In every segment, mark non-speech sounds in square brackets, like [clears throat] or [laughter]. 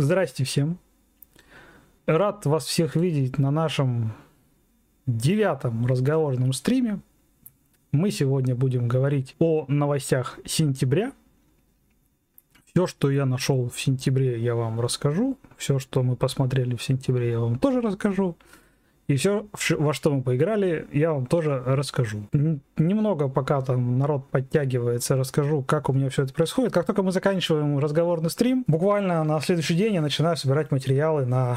Здрасте всем. Рад вас всех видеть на нашем девятом разговорном стриме. Мы сегодня будем говорить о новостях сентября. Все, что я нашел в сентябре, я вам расскажу. Все, что мы посмотрели в сентябре, я вам тоже расскажу. И все, во что мы поиграли, я вам тоже расскажу. Немного, пока там народ подтягивается, расскажу, как у меня все это происходит. Как только мы заканчиваем разговорный стрим, буквально на следующий день я начинаю собирать материалы на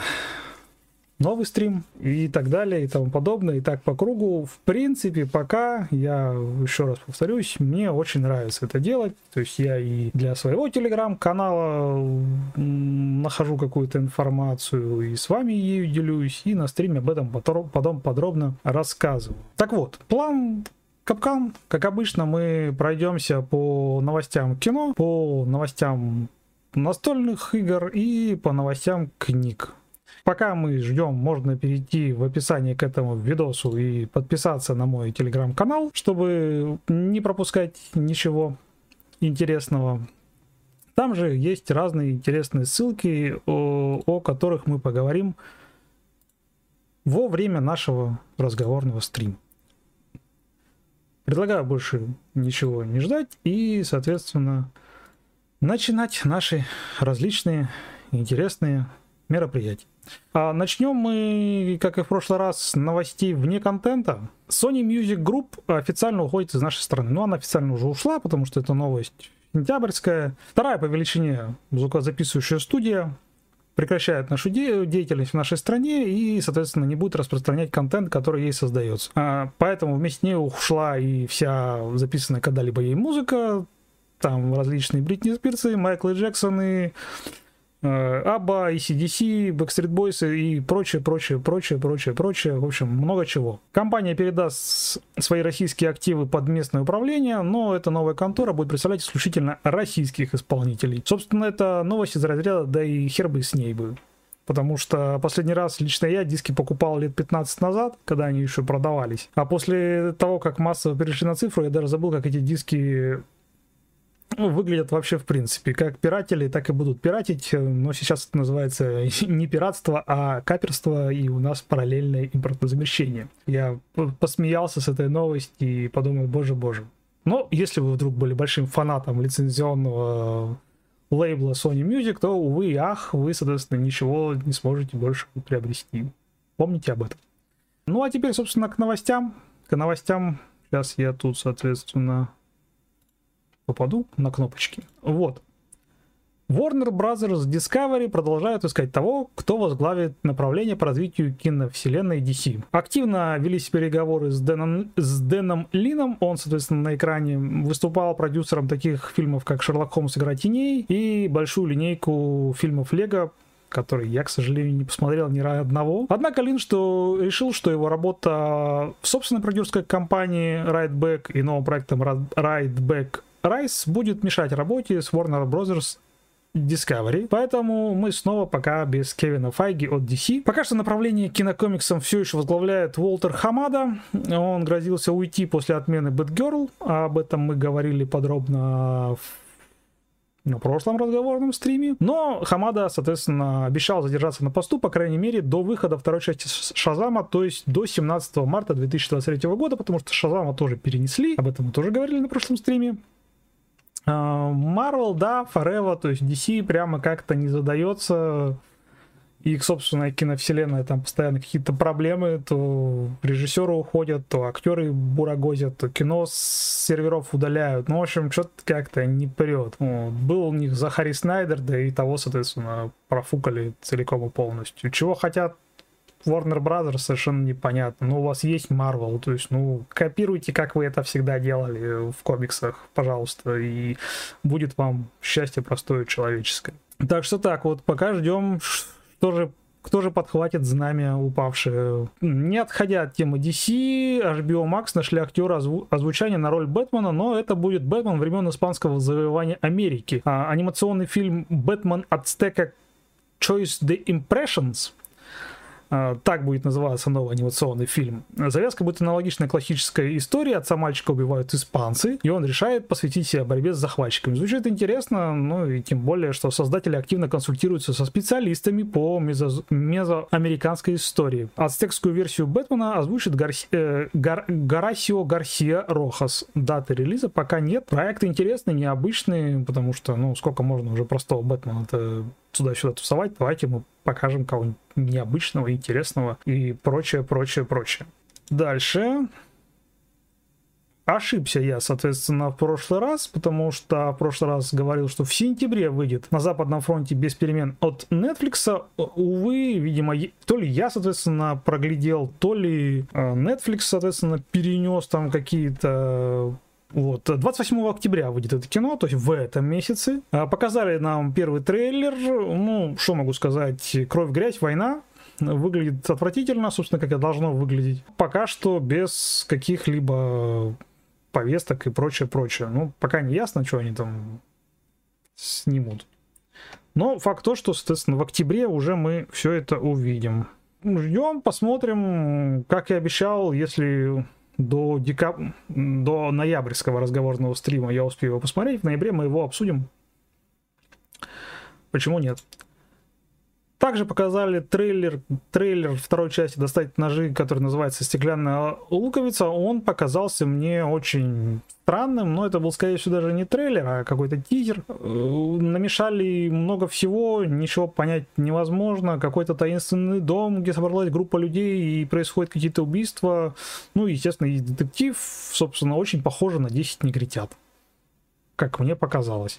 новый стрим и так далее и тому подобное. И так по кругу. В принципе, пока, я еще раз повторюсь, мне очень нравится это делать. То есть я и для своего телеграм-канала нахожу какую-то информацию и с вами ею делюсь, и на стриме об этом потом подробно рассказываю. Так вот, план Капкан, как обычно, мы пройдемся по новостям кино, по новостям настольных игр и по новостям книг. Пока мы ждем, можно перейти в описание к этому видосу и подписаться на мой телеграм-канал, чтобы не пропускать ничего интересного. Там же есть разные интересные ссылки, о, о которых мы поговорим во время нашего разговорного стрима. Предлагаю больше ничего не ждать и, соответственно, начинать наши различные интересные мероприятий. А начнем мы, как и в прошлый раз, с новостей вне контента. Sony Music Group официально уходит из нашей страны. Ну, она официально уже ушла, потому что это новость сентябрьская. Вторая по величине звукозаписывающая студия прекращает нашу де- деятельность в нашей стране и, соответственно, не будет распространять контент, который ей создается. А, поэтому вместе с ней ушла и вся записанная когда-либо ей музыка, там различные Бритни Спирсы, Майкл Джексоны, Аба, ECDC, Backstreet Boys и прочее, прочее, прочее, прочее, прочее. В общем, много чего. Компания передаст свои российские активы под местное управление, но эта новая контора будет представлять исключительно российских исполнителей. Собственно, это новость из разряда, да и хер бы с ней бы. Потому что последний раз лично я диски покупал лет 15 назад, когда они еще продавались. А после того, как массово перешли на цифру, я даже забыл, как эти диски ну, выглядят вообще в принципе. Как пиратели, так и будут пиратить, но сейчас это называется [laughs] не пиратство, а каперство, и у нас параллельное импортозамещение. Я посмеялся с этой новости и подумал, боже-боже. Но если вы вдруг были большим фанатом лицензионного лейбла Sony Music, то, увы и ах, вы, соответственно, ничего не сможете больше приобрести. Помните об этом. Ну, а теперь, собственно, к новостям. К новостям. Сейчас я тут, соответственно, попаду на кнопочки. Вот. Warner Bros. Discovery продолжают искать того, кто возглавит направление по развитию киновселенной DC. Активно велись переговоры с Дэном, с Дэном Лином, он, соответственно, на экране выступал продюсером таких фильмов, как «Шерлок Холмс. Игра теней» и большую линейку фильмов Лего, который я, к сожалению, не посмотрел ни одного. Однако Лин что решил, что его работа в собственной продюсерской компании Rideback и новым проектом Rideback Райс будет мешать работе с Warner Bros. Discovery, поэтому мы снова пока без Кевина Файги от DC. Пока что направление кинокомиксом все еще возглавляет Уолтер Хамада. Он грозился уйти после отмены Batgirl, об этом мы говорили подробно в на прошлом разговорном стриме. Но Хамада, соответственно, обещал задержаться на посту, по крайней мере, до выхода второй части Шазама, то есть до 17 марта 2023 года, потому что Шазама тоже перенесли, об этом мы тоже говорили на прошлом стриме. А, Marvel, да, Forever, то есть DC прямо как-то не задается. Их собственная киновселенная, там постоянно какие-то проблемы, то режиссеры уходят, то актеры бурагозят, то кино с серверов удаляют. Ну, в общем, что-то как-то не прет. Вот. Был у них Захари Снайдер, да и того, соответственно, профукали целиком и полностью. Чего хотят Warner Brothers совершенно непонятно. Ну, у вас есть Marvel, то есть, ну, копируйте, как вы это всегда делали в комиксах, пожалуйста, и будет вам счастье простое человеческое. Так что так, вот пока ждем, что же кто же подхватит знамя упавшее? Не отходя от темы DC, HBO Max нашли актера озву- озвучания на роль Бэтмена, но это будет Бэтмен времен испанского завоевания Америки. А, анимационный фильм «Бэтмен от стека Choice the Impressions» так будет называться новый анимационный фильм. Завязка будет аналогичной классической истории. Отца мальчика убивают испанцы, и он решает посвятить себя борьбе с захватчиками. Звучит интересно, ну и тем более, что создатели активно консультируются со специалистами по мезо- мезоамериканской истории. Ацтекскую версию Бэтмена озвучит Гарси- э, Гар- Гарасио Гарсия Рохас. Даты релиза пока нет. Проект интересный, необычный, потому что, ну, сколько можно уже простого Бэтмена-то туда-сюда тусовать, давайте мы покажем кого-нибудь необычного, интересного и прочее, прочее, прочее. Дальше. Ошибся я, соответственно, в прошлый раз, потому что в прошлый раз говорил, что в сентябре выйдет на Западном фронте без перемен от Netflix. Увы, видимо, то ли я, соответственно, проглядел, то ли э, Netflix, соответственно, перенес там какие-то вот, 28 октября выйдет это кино, то есть в этом месяце. А, показали нам первый трейлер, ну, что могу сказать, кровь, грязь, война. Выглядит отвратительно, собственно, как и должно выглядеть. Пока что без каких-либо повесток и прочее, прочее. Ну, пока не ясно, что они там снимут. Но факт то, что, соответственно, в октябре уже мы все это увидим. Ждем, посмотрим, как и обещал, если до, декаб... до ноябрьского разговорного стрима я успею его посмотреть. В ноябре мы его обсудим. Почему нет? Также показали трейлер, трейлер второй части «Достать ножи», который называется «Стеклянная луковица». Он показался мне очень странным, но это был, скорее всего, даже не трейлер, а какой-то тизер. Э, намешали много всего, ничего понять невозможно. Какой-то таинственный дом, где собралась группа людей и происходят какие-то убийства. Ну, естественно, и детектив, собственно, очень похоже на 10 негритят. Как мне показалось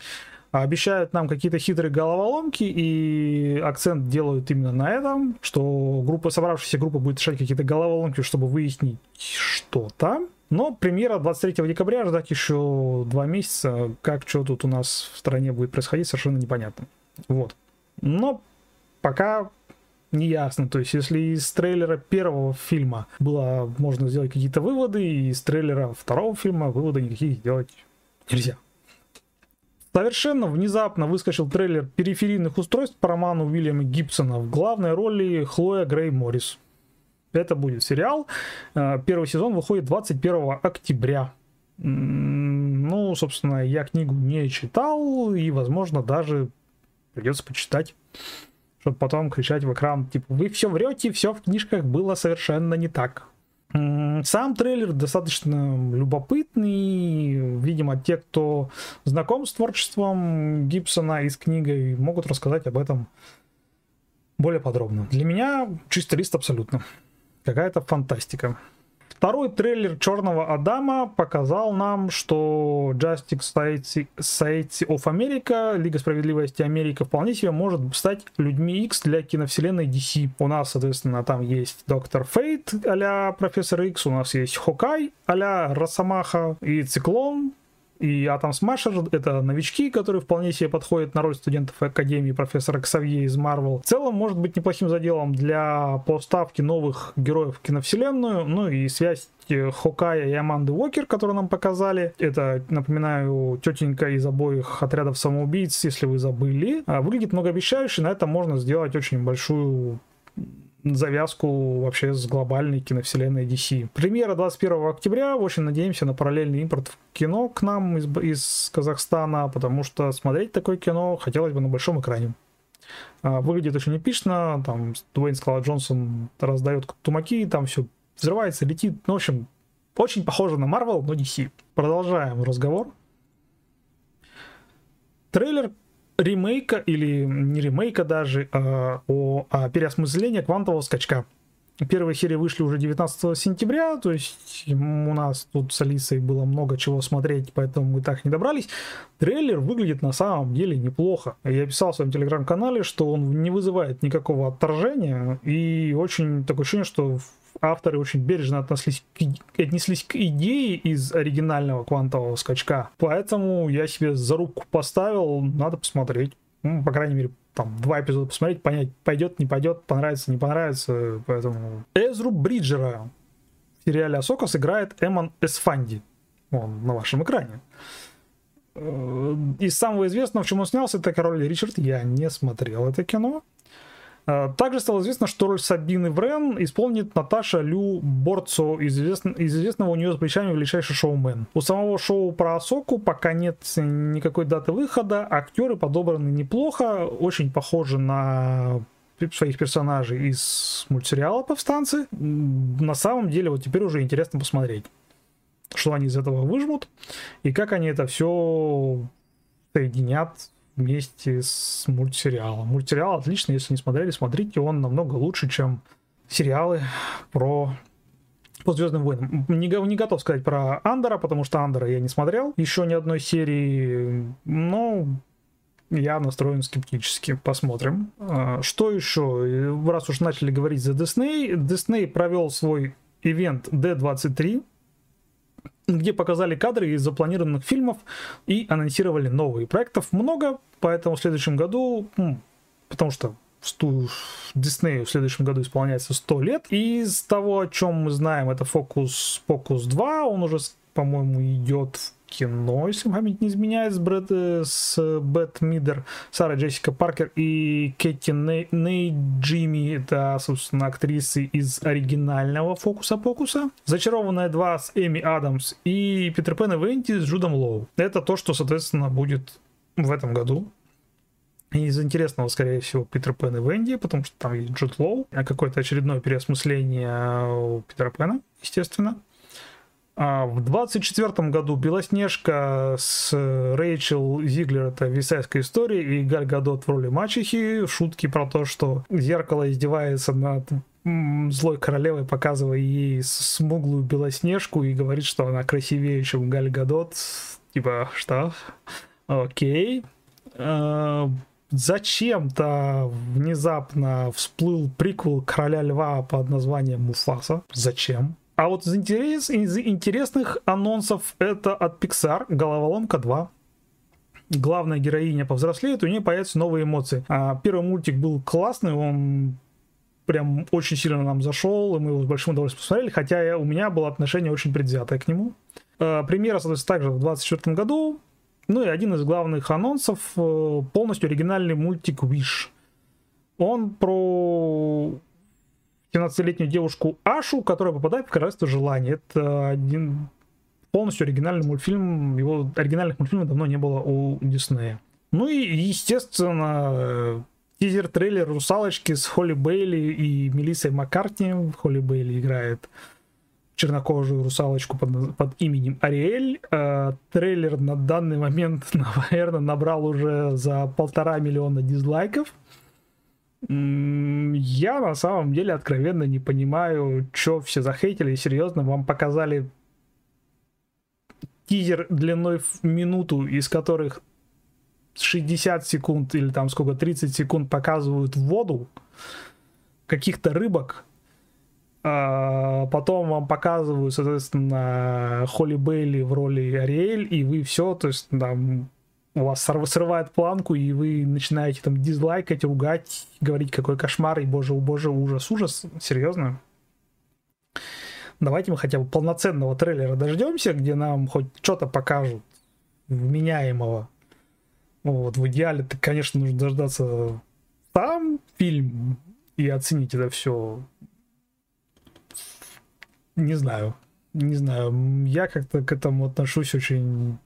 обещают нам какие-то хитрые головоломки, и акцент делают именно на этом, что группа, собравшаяся группа будет решать какие-то головоломки, чтобы выяснить, что там. Но премьера 23 декабря, ждать еще два месяца, как что тут у нас в стране будет происходить, совершенно непонятно. Вот. Но пока не ясно. То есть, если из трейлера первого фильма было можно сделать какие-то выводы, и из трейлера второго фильма выводы никаких сделать нельзя. Совершенно внезапно выскочил трейлер периферийных устройств по роману Уильяма Гибсона в главной роли Хлоя Грей Моррис. Это будет сериал. Э, первый сезон выходит 21 октября. Ну, собственно, я книгу не читал, и, возможно, даже придется почитать, чтобы потом кричать в экран, типа, вы все врете, все в книжках было совершенно не так. Сам трейлер достаточно любопытный. Видимо, те, кто знаком с творчеством Гибсона и с книгой, могут рассказать об этом более подробно. Для меня чистый лист абсолютно. Какая-то фантастика. Второй трейлер Черного Адама показал нам, что Justice Society of America, Лига Справедливости Америка, вполне себе может стать людьми X для киновселенной DC. У нас, соответственно, там есть Доктор Фейт а Профессор X, у нас есть Хокай а Росомаха и Циклон, и Атом Смашер — это новички, которые вполне себе подходят на роль студентов Академии профессора Ксавье из Марвел. В целом, может быть неплохим заделом для поставки новых героев в киновселенную, ну и связь Хокая и Аманды Уокер, которые нам показали. Это, напоминаю, тетенька из обоих отрядов самоубийц, если вы забыли. А, выглядит многообещающе, на этом можно сделать очень большую завязку вообще с глобальной киновселенной DC. Премьера 21 октября. Очень надеемся на параллельный импорт в кино к нам из, из Казахстана, потому что смотреть такое кино хотелось бы на большом экране. А, выглядит очень эпично. Там Дуэйн Скала Джонсон раздает тумаки, там все взрывается, летит. Ну, в общем, очень похоже на Marvel, но DC. Продолжаем разговор. Трейлер ремейка или не ремейка даже, а, о, о переосмыслении квантового скачка. Первые серии вышли уже 19 сентября, то есть у нас тут с Алисой было много чего смотреть, поэтому мы так не добрались. Трейлер выглядит на самом деле неплохо. Я писал в своем телеграм-канале, что он не вызывает никакого отторжения, и очень такое ощущение, что авторы очень бережно отнеслись к, отнеслись к идее из оригинального квантового скачка. Поэтому я себе за руку поставил, надо посмотреть. Ну, по крайней мере, там два эпизода посмотреть, понять, пойдет, не пойдет, понравится, не понравится. Поэтому Эзру Бриджера в сериале Асока сыграет Эмон Эсфанди. Он на вашем экране. Э, из самого известного, в чем он снялся, это король Ричард. Я не смотрел это кино. А, также стало известно, что роль Сабины Врен исполнит Наташа Лю Борцо, известн, из известного у нее с плечами величайший шоумен. У самого шоу про Асоку пока нет никакой даты выхода, актеры подобраны неплохо, очень похожи на своих персонажей из мультсериала «Повстанцы». На самом деле, вот теперь уже интересно посмотреть, что они из этого выжмут, и как они это все соединят вместе с мультсериалом. Мультсериал отличный, если не смотрели, смотрите, он намного лучше, чем сериалы про по Звездным войнам. Не, не готов сказать про Андера, потому что Андера я не смотрел еще ни одной серии, но я настроен скептически. Посмотрим. А, что еще? Раз уж начали говорить за Disney, Disney провел свой ивент D23, где показали кадры из запланированных фильмов и анонсировали новые. Проектов много, поэтому в следующем году, потому что Диснею в следующем году исполняется 100 лет. И из того, о чем мы знаем, это Focus, Focus 2, он уже, по-моему, идет в кино, если память не изменяет, с, Брэд, э, с Бет Мидер, Сара Джессика Паркер и Кэти Ней, Ней Джимми, это, собственно, актрисы из оригинального Фокуса-Покуса. Зачарованная 2 с Эми Адамс и Питер Пен и Венти с Джудом Лоу. Это то, что, соответственно, будет в этом году. Из интересного, скорее всего, Питер Пен и Венди, потому что там есть Джуд Лоу, а какое-то очередное переосмысление Питера Пена, естественно. А в 24 году Белоснежка с Рэйчел Зиглер, это висайская история, и Галь Гадот в роли мачехи, шутки про то, что зеркало издевается над злой королевой, показывая ей смуглую Белоснежку и говорит, что она красивее, чем Галь Гадот. Типа, что? Окей. А, зачем-то внезапно всплыл приквел Короля Льва под названием Муфаса. Зачем? А вот из, интерес, из интересных анонсов это от Pixar «Головоломка 2». Главная героиня повзрослеет, у нее появятся новые эмоции. А первый мультик был классный, он прям очень сильно нам зашел, и мы его с большим удовольствием посмотрели, хотя у меня было отношение очень предвзятое к нему. А, премьера, соответственно, также в 2024 году. Ну и один из главных анонсов э, полностью оригинальный мультик Wish. Он про 17-летнюю девушку Ашу, которая попадает в королевство желаний. Это один полностью оригинальный мультфильм. Его оригинальных мультфильмов давно не было у Диснея. Ну и, естественно, тизер-трейлер «Русалочки» с Холли Бейли и Мелиссой Маккартни. Холли Бейли играет чернокожую русалочку под, под именем Ариэль. Э, трейлер на данный момент, [laughs] наверное, набрал уже за полтора миллиона дизлайков. Я на самом деле откровенно не понимаю, что все захейтили. Серьезно, вам показали тизер длиной в минуту, из которых 60 секунд или там сколько, 30 секунд показывают воду, каких-то рыбок, а потом вам показывают, соответственно, Холли Бейли в роли Ариэль, и вы все, то есть там у вас срывает планку, и вы начинаете там дизлайкать, ругать, говорить, какой кошмар, и боже, боже, ужас, ужас. Серьезно? Давайте мы хотя бы полноценного трейлера дождемся, где нам хоть что-то покажут вменяемого. Вот, в идеале, ты, конечно, нужно дождаться сам фильм и оценить это все. Не знаю. Не знаю. Я как-то к этому отношусь очень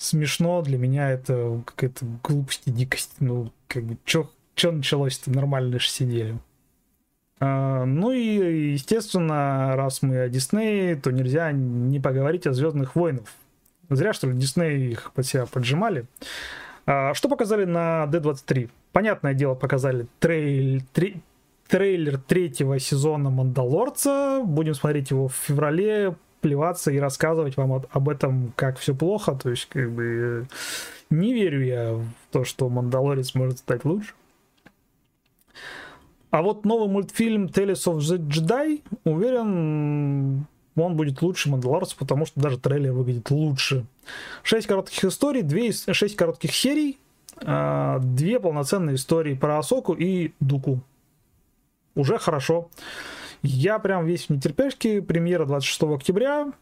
смешно, для меня это какая-то глупость и дикость. Ну, как бы, чё, чё началось-то, нормально же сидели. А, ну и, естественно, раз мы о Диснее, то нельзя не поговорить о Звездных войнах. Зря, что ли, Дисней их под себя поджимали. А, что показали на D23? Понятное дело, показали трейль, трейлер третьего сезона Мандалорца. Будем смотреть его в феврале плеваться и рассказывать вам об этом, как все плохо. То есть, как бы, не верю я в то, что Мандалорец может стать лучше. А вот новый мультфильм Tales of the Jedi, уверен, он будет лучше Мандалорца, потому что даже трейлер выглядит лучше. Шесть коротких историй, две, шесть коротких серий, а, две полноценные истории про Асоку и Дуку. Уже хорошо. Я прям весь в нетерпешке. Премьера 26 октября.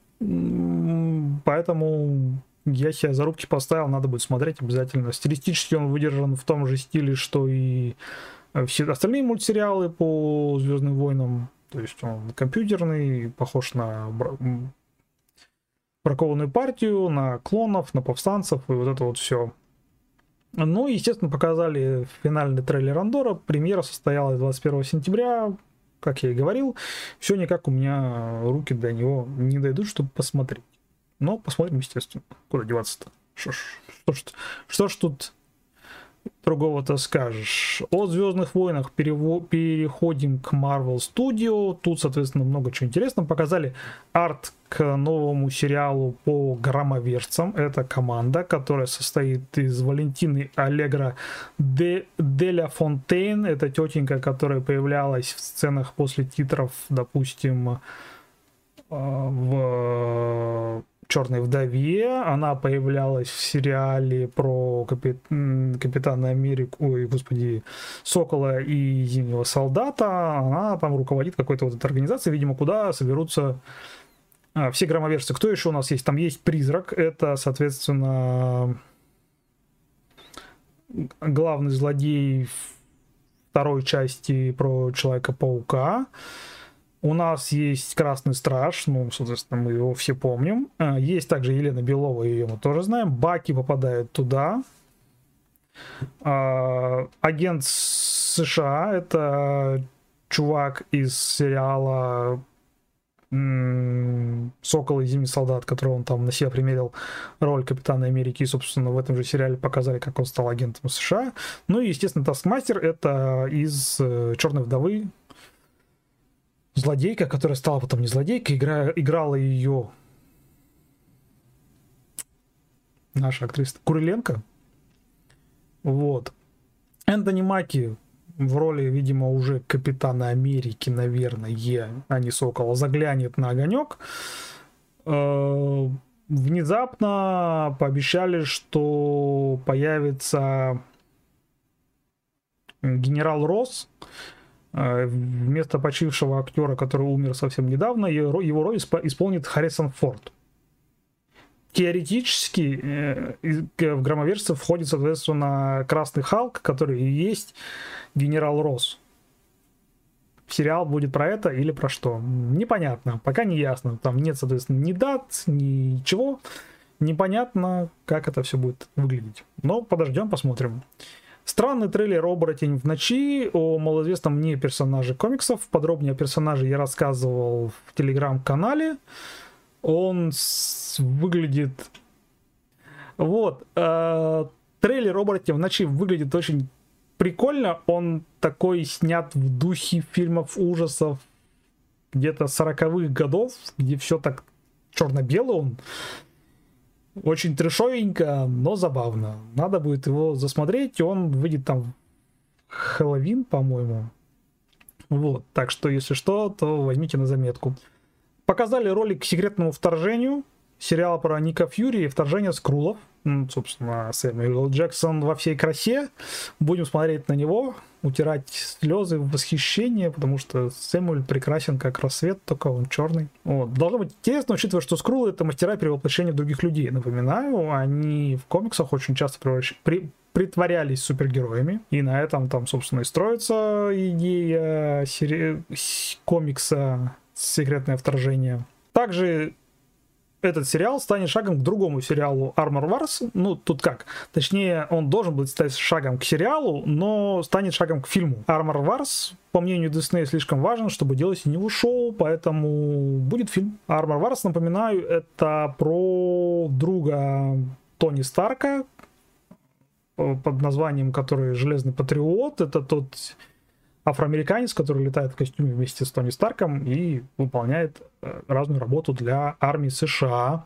Поэтому я себе зарубки поставил, надо будет смотреть обязательно. Стилистически он выдержан в том же стиле, что и э, все остальные мультсериалы по Звездным войнам. То есть он компьютерный, похож на бракованную партию, на клонов, на повстанцев и вот это вот все. Ну, естественно, показали финальный трейлер Андора. Премьера состоялась 21 сентября, как я и говорил. Все никак у меня руки до него не дойдут, чтобы посмотреть. Но посмотрим, естественно. Куда деваться-то? Что ж, что, ж, что ж тут другого-то скажешь. О Звездных войнах перево- переходим к Marvel Studio. Тут, соответственно, много чего интересного. Показали арт к новому сериалу по громоверцам. Это команда, которая состоит из Валентины Аллегра Де, Деля Фонтейн. Это тетенька, которая появлялась в сценах после титров, допустим, э, в Черной вдове. Она появлялась в сериале про капит... Капитана Америку, ой, господи, Сокола и Зимнего солдата. Она там руководит какой-то вот этой организацией, видимо, куда соберутся а, все громоверцы. Кто еще у нас есть? Там есть призрак. Это, соответственно, главный злодей второй части про Человека-паука. У нас есть Красный Страж, ну, соответственно, мы его все помним. А, есть также Елена Белова, ее мы тоже знаем. Баки попадает туда. А, агент США, это чувак из сериала Сокол и Зимний солдат, которого он там на себя примерил роль Капитана Америки, и, собственно, в этом же сериале показали, как он стал агентом США. Ну и, естественно, Таскмастер — это из э, «Черной вдовы», злодейка, которая стала потом не злодейкой, игра, играла ее наша актриса Куриленко. Вот. Энтони Маки в роли, видимо, уже капитана Америки, наверное, а не Сокола, заглянет на огонек. Э, внезапно пообещали, что появится генерал Росс, вместо почившего актера, который умер совсем недавно, его роль исполнит Харрисон Форд. Теоретически э, в громоверсию входит, соответственно, Красный Халк, который и есть генерал Росс. Сериал будет про это или про что? Непонятно, пока не ясно. Там нет, соответственно, ни дат, ничего. Непонятно, как это все будет выглядеть. Но подождем, посмотрим. Странный трейлер «Оборотень в ночи» о малоизвестном мне персонаже комиксов. Подробнее о персонаже я рассказывал в телеграм-канале. Он выглядит... Вот. Э, трейлер «Оборотень в ночи» выглядит очень прикольно, он такой снят в духе фильмов ужасов где-то 40-х годов, где все так черно-белый он. Очень трешовенько, но забавно. Надо будет его засмотреть, он выйдет там Хэллоуин, по-моему. Вот, так что, если что, то возьмите на заметку. Показали ролик к секретному вторжению, сериал про Ника Фьюри и вторжение скрулов собственно, Сэмюэл Джексон во всей красе. Будем смотреть на него, утирать слезы восхищения, потому что Сэмюэль прекрасен как рассвет, только он черный. Вот. Должно быть интересно, учитывая, что Скрулы это мастера перевоплощения других людей. Напоминаю, они в комиксах очень часто превращ... при... притворялись супергероями, и на этом там, собственно, и строится идея сери... комикса «Секретное вторжение». Также этот сериал станет шагом к другому сериалу Armor Wars. Ну, тут как? Точнее, он должен быть стать шагом к сериалу, но станет шагом к фильму. Armor Wars, по мнению Disney, слишком важен, чтобы делать из него шоу, поэтому будет фильм. Armor Wars, напоминаю, это про друга Тони Старка, под названием который Железный Патриот. Это тот афроамериканец, который летает в костюме вместе с Тони Старком и выполняет э, разную работу для армии США.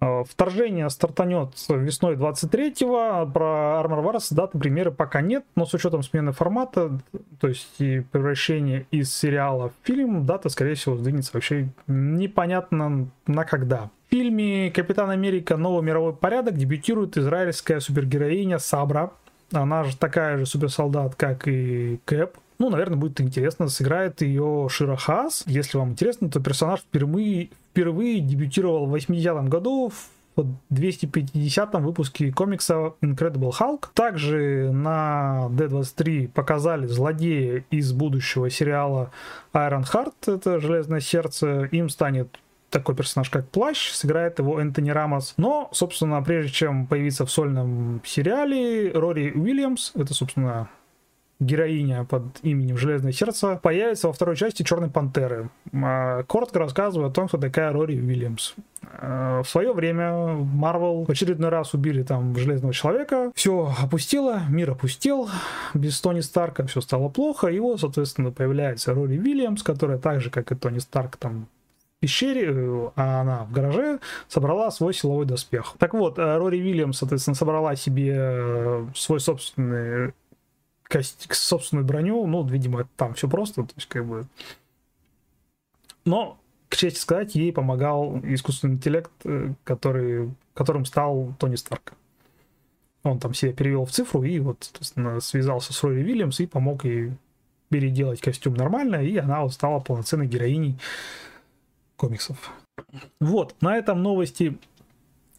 Э, вторжение стартанет весной 23-го. Про Armor Wars даты премьеры пока нет, но с учетом смены формата, то есть и превращения из сериала в фильм, дата, скорее всего, сдвинется вообще непонятно на когда. В фильме «Капитан Америка. Новый мировой порядок» дебютирует израильская супергероиня Сабра, она же такая же суперсолдат, как и Кэп. Ну, наверное, будет интересно. Сыграет ее Шира Хас. Если вам интересно, то персонаж впервые, впервые дебютировал в 80-м году в в 250 выпуске комикса Incredible Hulk. Также на D23 показали злодея из будущего сериала Iron Heart, это Железное Сердце. Им станет такой персонаж, как Плащ, сыграет его Энтони Рамос. Но, собственно, прежде чем появиться в сольном сериале, Рори Уильямс, это, собственно, героиня под именем Железное Сердце, появится во второй части Черной Пантеры. А, коротко рассказываю о том, кто такая Рори Уильямс. А, в свое время Марвел в очередной раз убили там Железного Человека, все опустило, мир опустил, без Тони Старка все стало плохо, и вот, соответственно, появляется Рори Уильямс, которая так же, как и Тони Старк, там пещере, э, а она в гараже, собрала свой силовой доспех. Так вот, э, Рори Уильямс, соответственно, собрала себе э, свой собственный кость, собственную броню, ну, видимо, там все просто, то есть, как бы... Но, к чести сказать, ей помогал искусственный интеллект, который, которым стал Тони Старк. Он там себя перевел в цифру и вот, связался с Рори Уильямс и помог ей переделать костюм нормально, и она вот стала полноценной героиней комиксов. Вот, на этом новости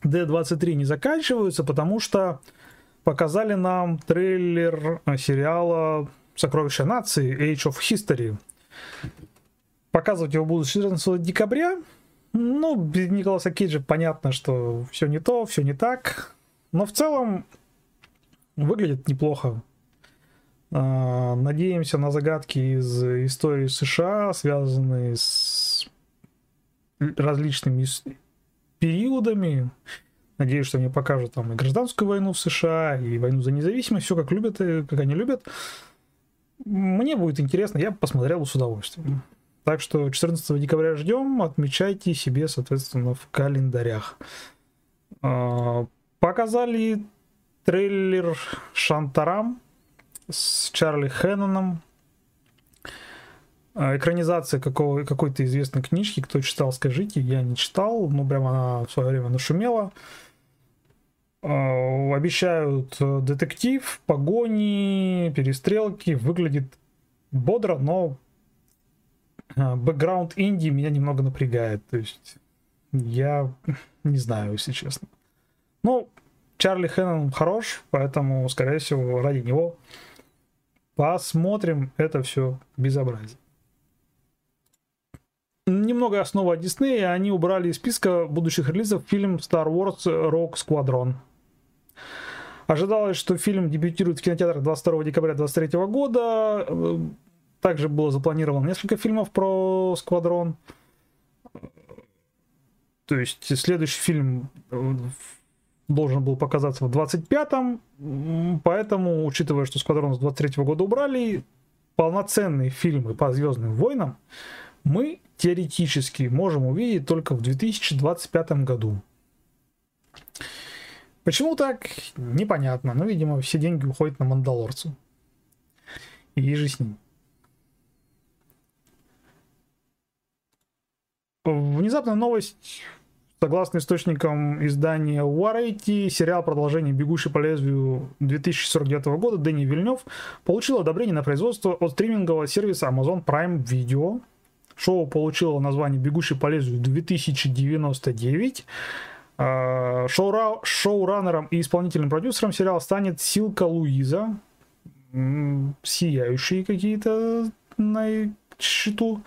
D23 не заканчиваются, потому что показали нам трейлер сериала «Сокровища нации» Age of History. Показывать его будут 14 декабря. Ну, без Николаса Кейджа понятно, что все не то, все не так. Но в целом выглядит неплохо. А, надеемся на загадки из истории США, связанные с различными периодами. Надеюсь, что они покажут там и гражданскую войну в США, и войну за независимость, все как любят и как они любят. Мне будет интересно, я посмотрел с удовольствием. Так что 14 декабря ждем, отмечайте себе, соответственно, в календарях. А, показали трейлер Шантарам с Чарли Хэнноном. А, экранизация какого, какой-то известной книжки, кто читал, скажите, я не читал, но прям она в свое время нашумела. А, обещают э, детектив, погони, перестрелки, выглядит бодро, но а, бэкграунд Индии меня немного напрягает, то есть я не знаю, если честно. Ну, Чарли Хэннон хорош, поэтому, скорее всего, ради него посмотрим это все безобразие немного основа Диснея, они убрали из списка будущих релизов фильм Star Wars Rogue Squadron. Ожидалось, что фильм дебютирует в кинотеатрах 22 декабря 2023 года. Также было запланировано несколько фильмов про Сквадрон. То есть следующий фильм э, должен был показаться в 25-м. Поэтому, учитывая, что Сквадрон с 23 года убрали, полноценные фильмы по Звездным войнам мы теоретически можем увидеть только в 2025 году. Почему так? Непонятно. Но, видимо, все деньги уходят на Мандалорцу. И же с ним. Внезапная новость. Согласно источникам издания Variety, сериал продолжение «Бегущий по лезвию» 2049 года Дэнни Вильнев получил одобрение на производство от стримингового сервиса Amazon Prime Video – Шоу получило название «Бегущий по лезвию 2099». А, шоура... Шоураннером и исполнительным продюсером сериала станет Силка Луиза. Сияющие какие-то на счету.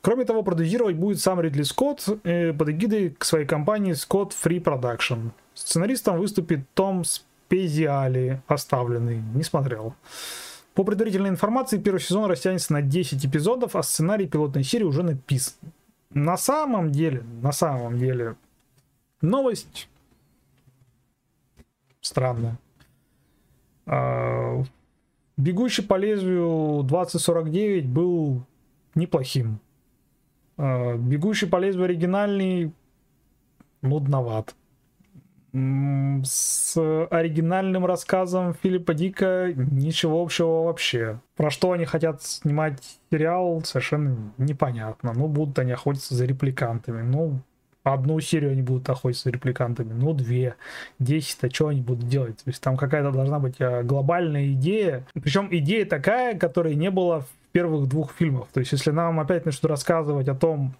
Кроме того, продюсировать будет сам Ридли Скотт э, под эгидой к своей компании Scott Free Production. Сценаристом выступит Том Спезиали, оставленный. Не смотрел. По предварительной информации, первый сезон растянется на 10 эпизодов, а сценарий пилотной серии уже написан. На самом деле, на самом деле, новость странная. А, Бегущий по лезвию 2049 был неплохим. А, Бегущий по лезвию оригинальный нудноват с оригинальным рассказом Филиппа Дика ничего общего вообще. Про что они хотят снимать сериал, совершенно непонятно. Ну, будут они охотиться за репликантами. Ну, одну серию они будут охотиться за репликантами, ну, две, десять, а что они будут делать? То есть там какая-то должна быть а, глобальная идея. Причем идея такая, которой не было в первых двух фильмах. То есть если нам опять начнут рассказывать о том,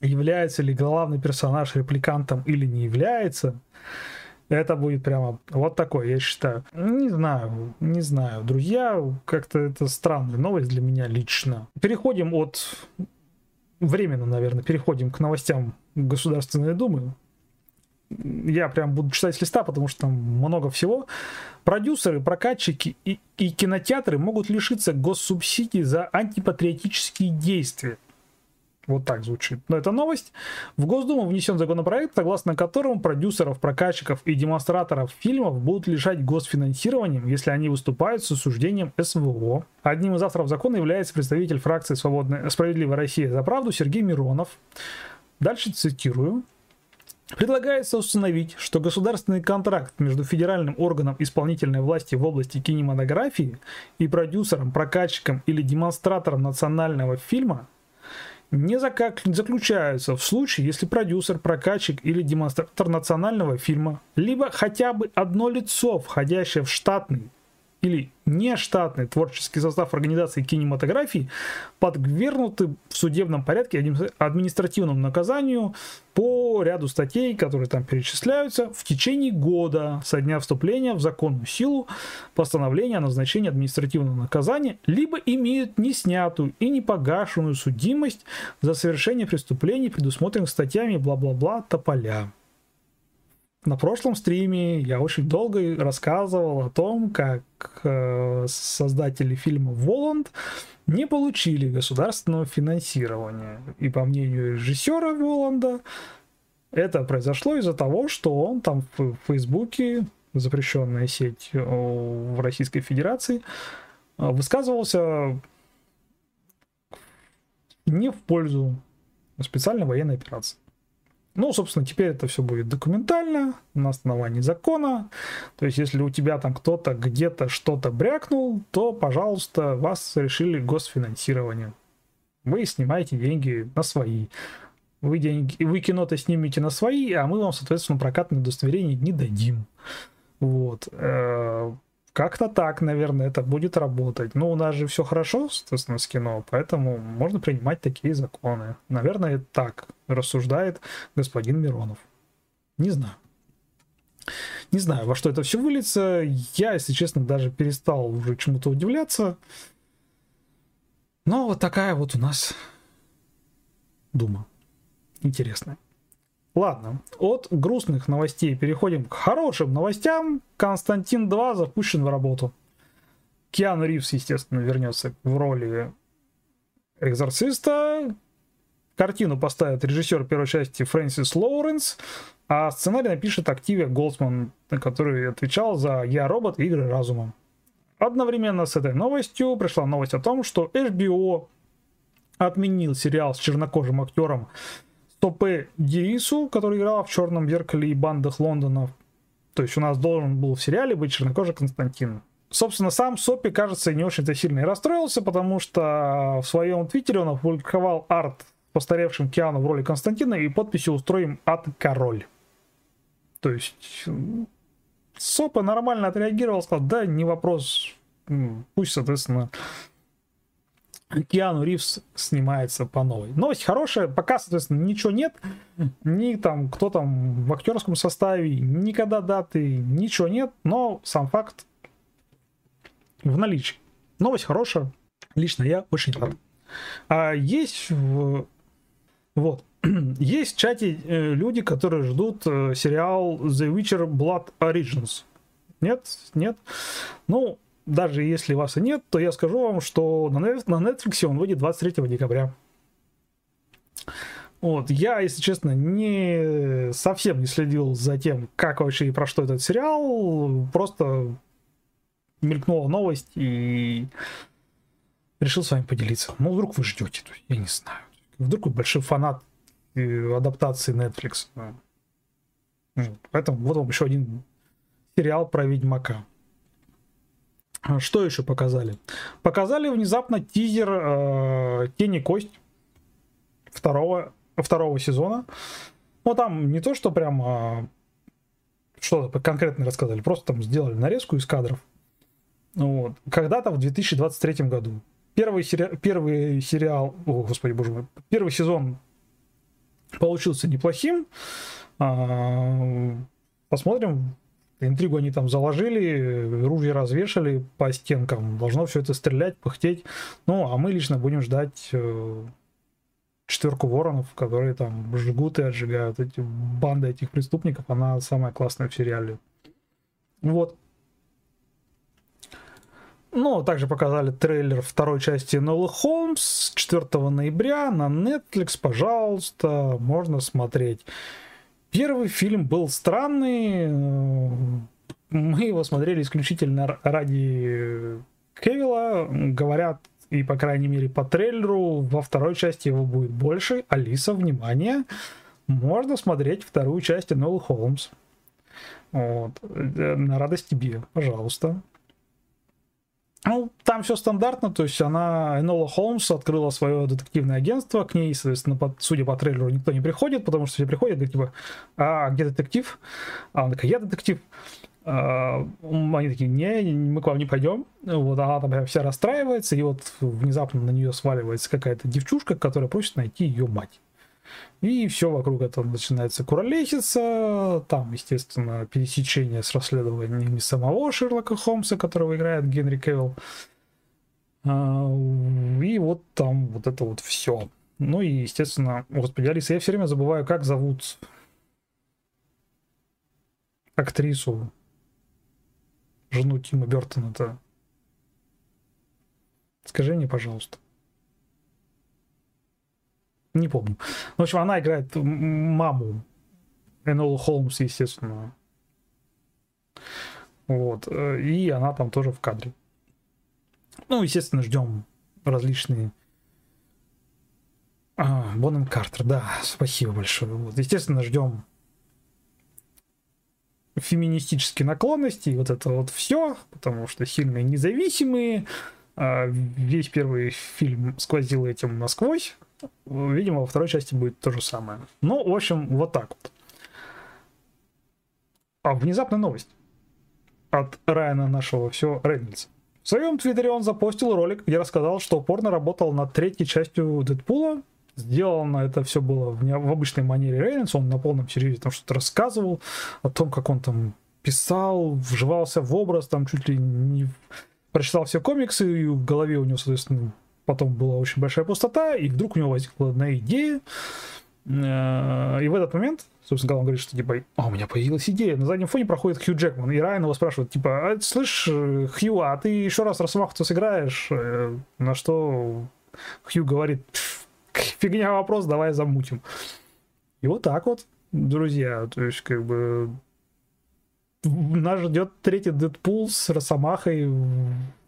является ли главный персонаж репликантом или не является, это будет прямо вот такое, я считаю. Не знаю, не знаю. Друзья, как-то это странная новость для меня лично. Переходим от... Временно, наверное, переходим к новостям Государственной Думы. Я прям буду читать с листа, потому что там много всего. Продюсеры, прокатчики и, и кинотеатры могут лишиться госсубсидий за антипатриотические действия. Вот так звучит. Но это новость. В Госдуму внесен законопроект, согласно которому продюсеров, прокатчиков и демонстраторов фильмов будут лишать госфинансированием, если они выступают с осуждением СВО. Одним из авторов закона является представитель фракции Свободная, «Справедливая Россия за правду» Сергей Миронов. Дальше цитирую. Предлагается установить, что государственный контракт между федеральным органом исполнительной власти в области кинематографии и продюсером, прокатчиком или демонстратором национального фильма не заключаются в случае, если продюсер, прокатчик или демонстратор национального фильма, либо хотя бы одно лицо, входящее в штатный или нештатный творческий состав организации кинематографии подвергнуты в судебном порядке административному наказанию по ряду статей, которые там перечисляются, в течение года со дня вступления в законную силу постановления о назначении административного наказания, либо имеют не снятую и не погашенную судимость за совершение преступлений, предусмотренных статьями бла-бла-бла тополя на прошлом стриме я очень долго рассказывал о том, как э, создатели фильма «Воланд» не получили государственного финансирования. И по мнению режиссера Воланда, это произошло из-за того, что он там в Фейсбуке, запрещенная сеть э, в Российской Федерации, э, высказывался не в пользу специальной военной операции. Ну, собственно, теперь это все будет документально, на основании закона. То есть, если у тебя там кто-то где-то что-то брякнул, то, пожалуйста, вас решили госфинансирование. Вы снимаете деньги на свои. Вы, деньги, вы кино-то снимете на свои, а мы вам, соответственно, прокатное удостоверение не дадим. Вот. Как-то так, наверное, это будет работать. Но у нас же все хорошо, соответственно, с кино, поэтому можно принимать такие законы. Наверное, так рассуждает господин Миронов. Не знаю. Не знаю, во что это все выльется. Я, если честно, даже перестал уже чему-то удивляться. Но вот такая вот у нас дума. Интересная. Ладно, от грустных новостей переходим к хорошим новостям. Константин 2 запущен в работу. Киану Ривз, естественно, вернется в роли экзорциста. Картину поставит режиссер первой части Фрэнсис Лоуренс, а сценарий напишет Активия Голдсман, который отвечал за «Я робот» «Игры разума». Одновременно с этой новостью пришла новость о том, что HBO отменил сериал с чернокожим актером Топе Дирису, который играл в «Черном зеркале» и «Бандах Лондона». То есть у нас должен был в сериале быть чернокожий Константин. Собственно, сам Сопи, кажется, не очень-то сильно и расстроился, потому что в своем твиттере он опубликовал арт постаревшим Киану в роли Константина и подписью «Устроим ад король». То есть Сопа нормально отреагировал, сказал, да, не вопрос, пусть, соответственно, Киану Ривз снимается по новой. Новость хорошая, пока, соответственно, ничего нет, ни там, кто там в актерском составе, никогда даты, ничего нет, но сам факт в наличии. Новость хорошая, лично я очень рад. А есть в... вот, [clears throat] есть в чате э, люди, которые ждут э, сериал The Witcher Blood Origins. Нет? Нет? Ну, даже если вас и нет, то я скажу вам, что на Netflix он выйдет 23 декабря. Вот, я, если честно, не совсем не следил за тем, как вообще и про что этот сериал. Просто мелькнула новость и решил с вами поделиться. Ну, вдруг вы ждете, я не знаю. Вдруг вы большой фанат э, адаптации Netflix. Поэтому вот вам еще один сериал про Ведьмака. А что еще показали? Показали внезапно тизер э, Тени Кость второго, второго сезона. Ну, там не то, что прям э, что-то конкретно рассказали, просто там сделали нарезку из кадров. Вот. Когда-то в 2023 году. Первый, сери... первый сериал, о, господи, боже мой, первый сезон получился неплохим. А, посмотрим. Интригу они там заложили, ружья развешали по стенкам. Должно все это стрелять, пыхтеть. Ну, а мы лично будем ждать э, четверку воронов, которые там жгут и отжигают. Эти банда этих преступников, она самая классная в сериале. Вот. Ну, также показали трейлер второй части Нолы Холмс 4 ноября на Netflix, пожалуйста, можно смотреть. Первый фильм был странный, мы его смотрели исключительно ради Кевилла, говорят, и по крайней мере по трейлеру, во второй части его будет больше. Алиса, внимание, можно смотреть вторую часть Нолы Холмс. Вот. Э, на радость тебе, пожалуйста. Ну, там все стандартно, то есть она, Энола Холмс, открыла свое детективное агентство, к ней, соответственно, под, судя по трейлеру, никто не приходит, потому что все приходят, говорят, типа, а где детектив? А она такая, я детектив. А, они такие, не, мы к вам не пойдем. Вот, она там вся расстраивается, и вот внезапно на нее сваливается какая-то девчушка, которая просит найти ее мать. И все вокруг этого начинается куролеситься. Там, естественно, пересечение с расследованиями самого Шерлока Холмса, которого играет Генри Кевилл. А, и вот там вот это вот все. Ну и, естественно, господи, Алиса, я все время забываю, как зовут актрису, жену Тима Бертона-то. Скажи мне, пожалуйста. Не помню. В общем, она играет маму Энолу Холмс, естественно. Вот. Э, и она там тоже в кадре. Ну, естественно, ждем различные... А, Боннем Картер, да, спасибо большое. Вот. Естественно, ждем феминистические наклонности и вот это вот все, потому что сильные независимые. А, весь первый фильм сквозил этим насквозь. Видимо, во второй части будет то же самое. Ну, в общем, вот так вот. А внезапная новость от Райана нашего все Рейнольдса. В своем твиттере он запостил ролик, где рассказал, что упорно работал над третьей частью Дэдпула. Сделано это все было в, не, в обычной манере Рейнольдса. Он на полном серьезе там что-то рассказывал о том, как он там писал, вживался в образ, там чуть ли не прочитал все комиксы, и в голове у него, соответственно, потом была очень большая пустота, и вдруг у него возникла одна идея, э, и в этот момент, собственно, говоря, он говорит, что типа, а, у меня появилась идея. На заднем фоне проходит Хью Джекман, и Райан его спрашивает, типа, а, слышь, Хью, а ты еще раз Росомаху-то сыграешь? Э, на что Хью говорит, фигня вопрос, давай замутим. И вот так вот, друзья, то есть, как бы, нас ждет третий Дэдпул с Росомахой,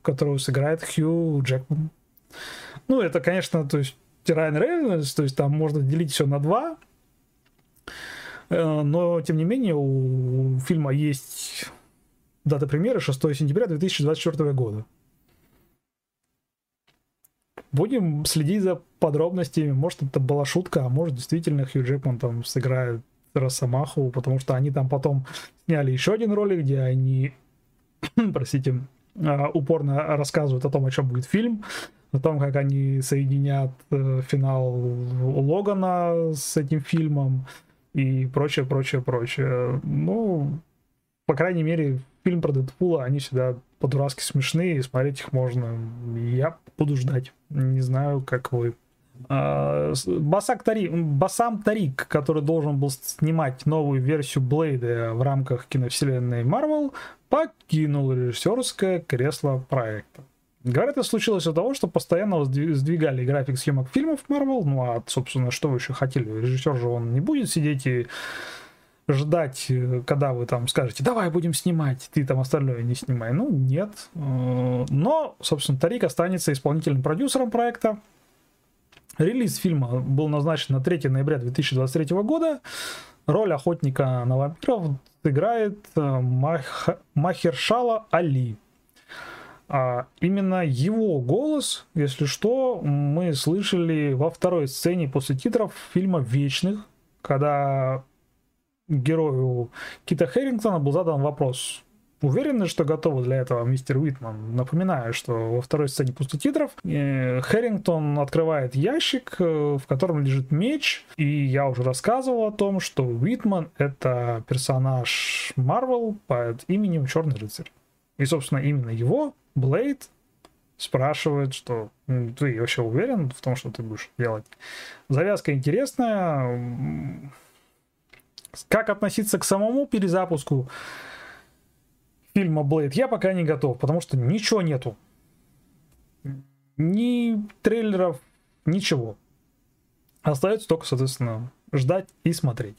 которого сыграет Хью Джекман. Ну, это, конечно, то есть Райан Рейнольдс, то есть там можно делить все на два, э, но, тем не менее, у фильма есть дата премьеры 6 сентября 2024 года. Будем следить за подробностями. Может, это была шутка, а может, действительно Хью Джекман там сыграет Росомаху, потому что они там потом сняли еще один ролик, где они, [clears throat] простите, а, упорно рассказывают о том, о чем будет фильм о том, как они соединят э, финал Логана с этим фильмом и прочее, прочее, прочее. Ну, по крайней мере, фильм про Дэдпула, они всегда по-дурацки смешные, и смотреть их можно. Я буду ждать. Не знаю, как вы. А, Басак Тарик, Басам Тарик, который должен был снимать новую версию Блейда в рамках киновселенной Марвел, покинул режиссерское кресло проекта. Говорят, это случилось из-за того, что постоянно сдвигали график съемок фильмов Marvel. Ну а, собственно, что вы еще хотели? Режиссер же он не будет сидеть и ждать, э, когда вы там скажете, давай будем снимать, ты там остальное не снимай. Ну, нет. Э, но, собственно, Тарик останется исполнительным продюсером проекта. Релиз фильма был назначен на 3 ноября 2023 года. Роль охотника на вампиров играет э, Мах... Махершала Али. А именно его голос, если что, мы слышали во второй сцене после титров фильма «Вечных», когда герою Кита Хэрингтона был задан вопрос, уверены, что готовы для этого мистер Уитман. Напоминаю, что во второй сцене после титров э, Хэрингтон открывает ящик, э, в котором лежит меч, и я уже рассказывал о том, что Уитман — это персонаж Марвел под именем Черный рыцарь. И, собственно, именно его, Блейд, спрашивает, что ты вообще уверен в том, что ты будешь делать. Завязка интересная. Как относиться к самому перезапуску фильма Блейд, я пока не готов, потому что ничего нету. Ни трейлеров, ничего. Остается только, соответственно, ждать и смотреть.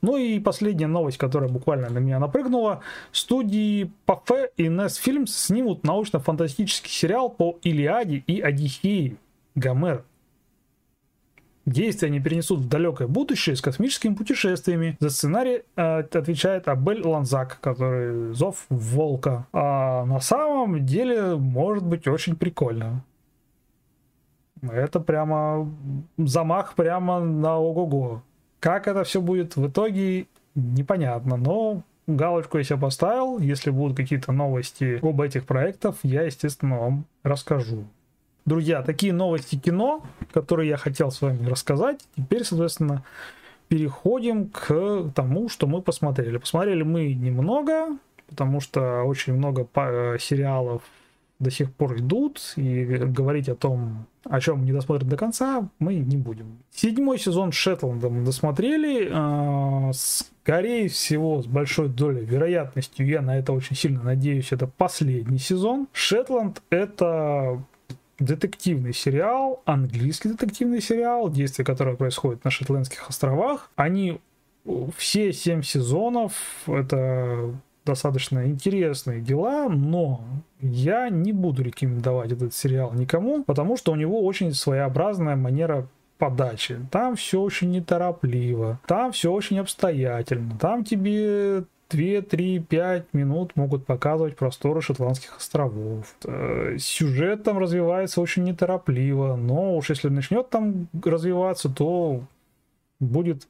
Ну и последняя новость, которая буквально на меня напрыгнула. Студии Пафе и NES Films снимут научно-фантастический сериал по Илиаде и Одиссее Гомер. Действия они перенесут в далекое будущее с космическими путешествиями. За сценарий э, отвечает Абель Ланзак, который «Зов Волка». А на самом деле может быть очень прикольно. Это прямо замах прямо на ого-го. Как это все будет в итоге, непонятно, но галочку я себе поставил. Если будут какие-то новости об этих проектах, я, естественно, вам расскажу. Друзья, такие новости кино, которые я хотел с вами рассказать. Теперь, соответственно, переходим к тому, что мы посмотрели. Посмотрели мы немного, потому что очень много э, сериалов до сих пор идут, и говорить о том, о чем не досмотрят до конца, мы не будем. Седьмой сезон Шетланда мы досмотрели. А, скорее всего, с большой долей вероятностью, я на это очень сильно надеюсь, это последний сезон. Шетланд — это детективный сериал, английский детективный сериал, действие которого происходит на Шотландских островах. Они все семь сезонов, это достаточно интересные дела, но я не буду рекомендовать этот сериал никому, потому что у него очень своеобразная манера подачи. Там все очень неторопливо, там все очень обстоятельно, там тебе 2, 3, 5 минут могут показывать просторы Шотландских островов. Э, сюжет там развивается очень неторопливо, но уж если начнет там развиваться, то будет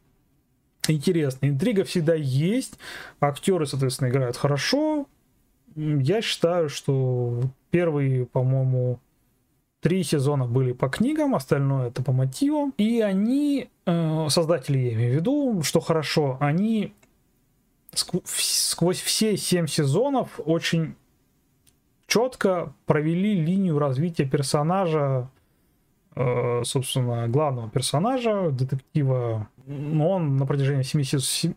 интересно. Интрига всегда есть, актеры, соответственно, играют хорошо. Я считаю, что первые, по-моему, три сезона были по книгам, остальное это по мотивам. И они, э, создатели, я имею в виду, что хорошо, они сквозь все семь сезонов очень четко провели линию развития персонажа, э, собственно, главного персонажа, детектива но он на протяжении 7,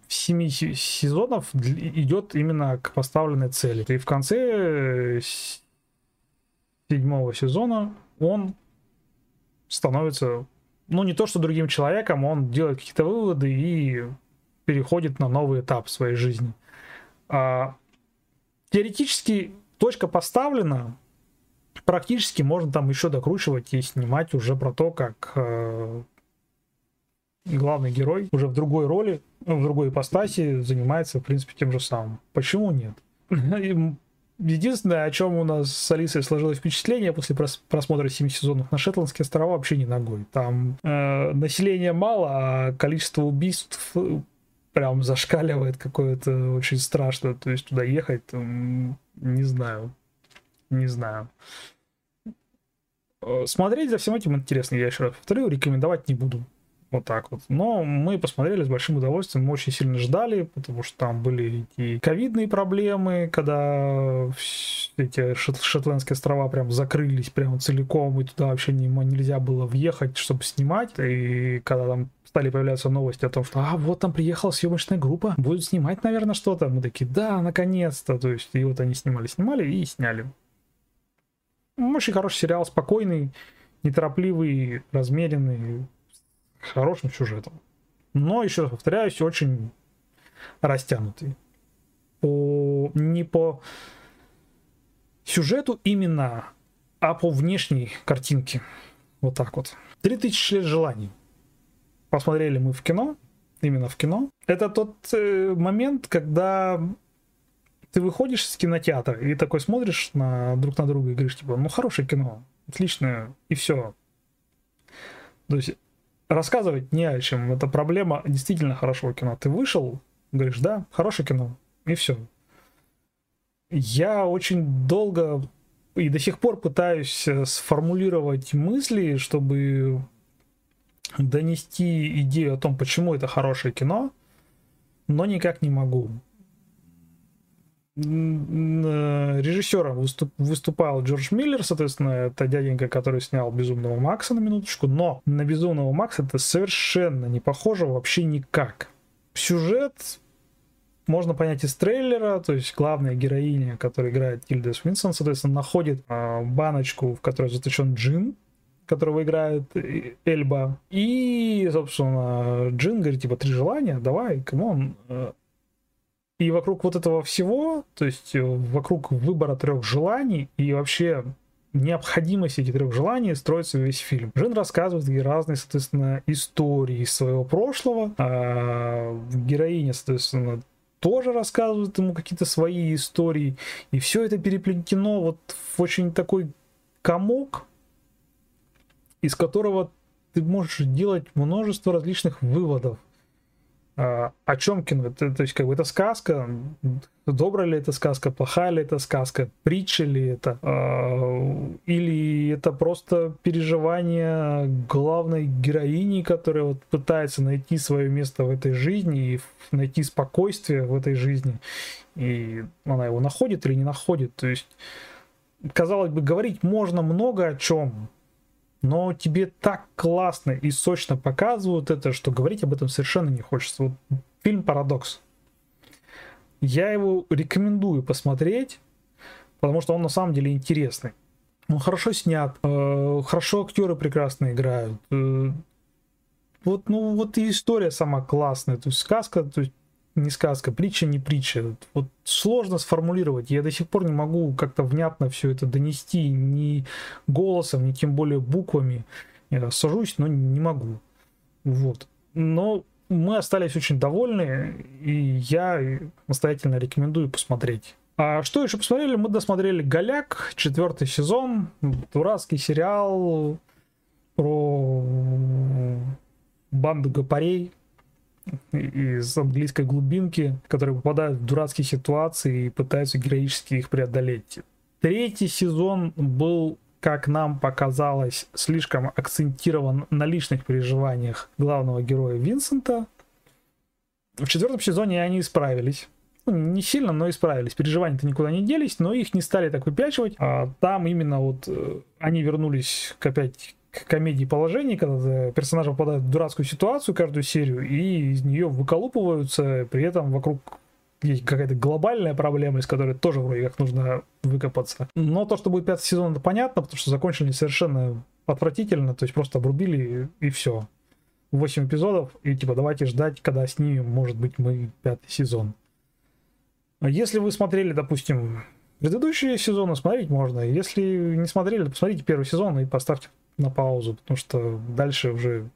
7 сезонов идет именно к поставленной цели. И в конце э, седьмого сезона он становится, ну не то что другим человеком, он делает какие-то выводы и переходит на новый этап своей жизни. А, теоретически точка поставлена, практически можно там еще докручивать и снимать уже про то, как э, главный герой уже в другой роли, ну, в другой ипостаси занимается, в принципе, тем же самым. Почему нет? Единственное, о чем у нас с Алисой сложилось впечатление после просмотра 7 сезонов на Шетландские острова вообще не ногой. Там э, населения мало, а количество убийств прям зашкаливает какое-то очень страшно. То есть туда ехать, там, не знаю. Не знаю. Э, смотреть за всем этим интересно, я еще раз повторю, рекомендовать не буду. Вот так вот. Но мы посмотрели с большим удовольствием, мы очень сильно ждали, потому что там были и ковидные проблемы, когда эти шотландские острова прям закрылись прям целиком, и туда вообще не, нельзя было въехать, чтобы снимать. И когда там стали появляться новости о том, что а вот там приехала съемочная группа, будут снимать, наверное, что-то. Мы такие, да, наконец-то. То есть, и вот они снимали, снимали и сняли. Очень хороший сериал, спокойный, неторопливый, размеренный, хорошим сюжетом. Но, еще раз повторяюсь, очень растянутый. По, не по сюжету именно, а по внешней картинке. Вот так вот. 3000 лет желаний. Посмотрели мы в кино, именно в кино. Это тот э, момент, когда ты выходишь из кинотеатра и такой смотришь на друг на друга и говоришь, типа, ну хорошее кино, отличное, и все. То есть рассказывать не о чем. Это проблема действительно хорошего кино. Ты вышел, говоришь, да, хорошее кино. И все. Я очень долго и до сих пор пытаюсь э, сформулировать мысли, чтобы донести идею о том, почему это хорошее кино, но никак не могу. Э, режиссером выступ, выступал Джордж Миллер, соответственно, это дяденька, который снял «Безумного Макса» на минуточку, но на «Безумного Макса» это совершенно не похоже вообще никак. Сюжет можно понять из трейлера, то есть главная героиня, которая играет Тильда Свинсон, соответственно, находит э, баночку, в которой заточен джин, которого играет Эльба. И, собственно, Джин говорит, типа, три желания, давай, камон. И вокруг вот этого всего, то есть э, вокруг выбора трех желаний и вообще необходимости этих трех желаний строится весь фильм. Джин рассказывает ей разные, соответственно, истории своего прошлого. А героиня, соответственно, тоже рассказывает ему какие-то свои истории. И все это переплетено вот в очень такой комок, из которого ты можешь делать множество различных выводов. А, о чем кино? Это, то есть, как бы это сказка, добрая ли это сказка, плохая ли это сказка, притча ли это, а, или это просто переживание главной героини, которая вот пытается найти свое место в этой жизни и найти спокойствие в этой жизни, и она его находит или не находит. То есть, казалось бы, говорить можно много о чем, но тебе так классно и сочно показывают это, что говорить об этом совершенно не хочется. Вот фильм «Парадокс». Я его рекомендую посмотреть, потому что он на самом деле интересный. Он хорошо снят, э, хорошо актеры прекрасно играют. Э, вот, ну, вот и история сама классная. То есть сказка, то есть не сказка, притча не притча. Вот сложно сформулировать. Я до сих пор не могу как-то внятно все это донести ни голосом, ни тем более буквами. Я сажусь, но не могу. Вот. Но мы остались очень довольны, и я настоятельно рекомендую посмотреть. А что еще посмотрели? Мы досмотрели «Голяк», четвертый сезон, дурацкий сериал про банду гопарей, из английской глубинки, которые попадают в дурацкие ситуации и пытаются героически их преодолеть. Третий сезон был, как нам показалось, слишком акцентирован на личных переживаниях главного героя Винсента. В четвертом сезоне они исправились. Ну, не сильно, но исправились. Переживания-то никуда не делись, но их не стали так выпячивать. А там именно вот э, они вернулись к опять к комедии положений, когда персонажи попадают в дурацкую ситуацию каждую серию, и из нее выколупываются, при этом вокруг есть какая-то глобальная проблема, из которой тоже вроде как нужно выкопаться. Но то, что будет пятый сезон, это понятно, потому что закончили совершенно отвратительно, то есть просто обрубили и, все. 8 эпизодов, и типа давайте ждать, когда снимем, может быть, мы пятый сезон. Если вы смотрели, допустим, предыдущие сезоны, смотреть можно. Если не смотрели, то посмотрите первый сезон и поставьте на паузу, потому что дальше уже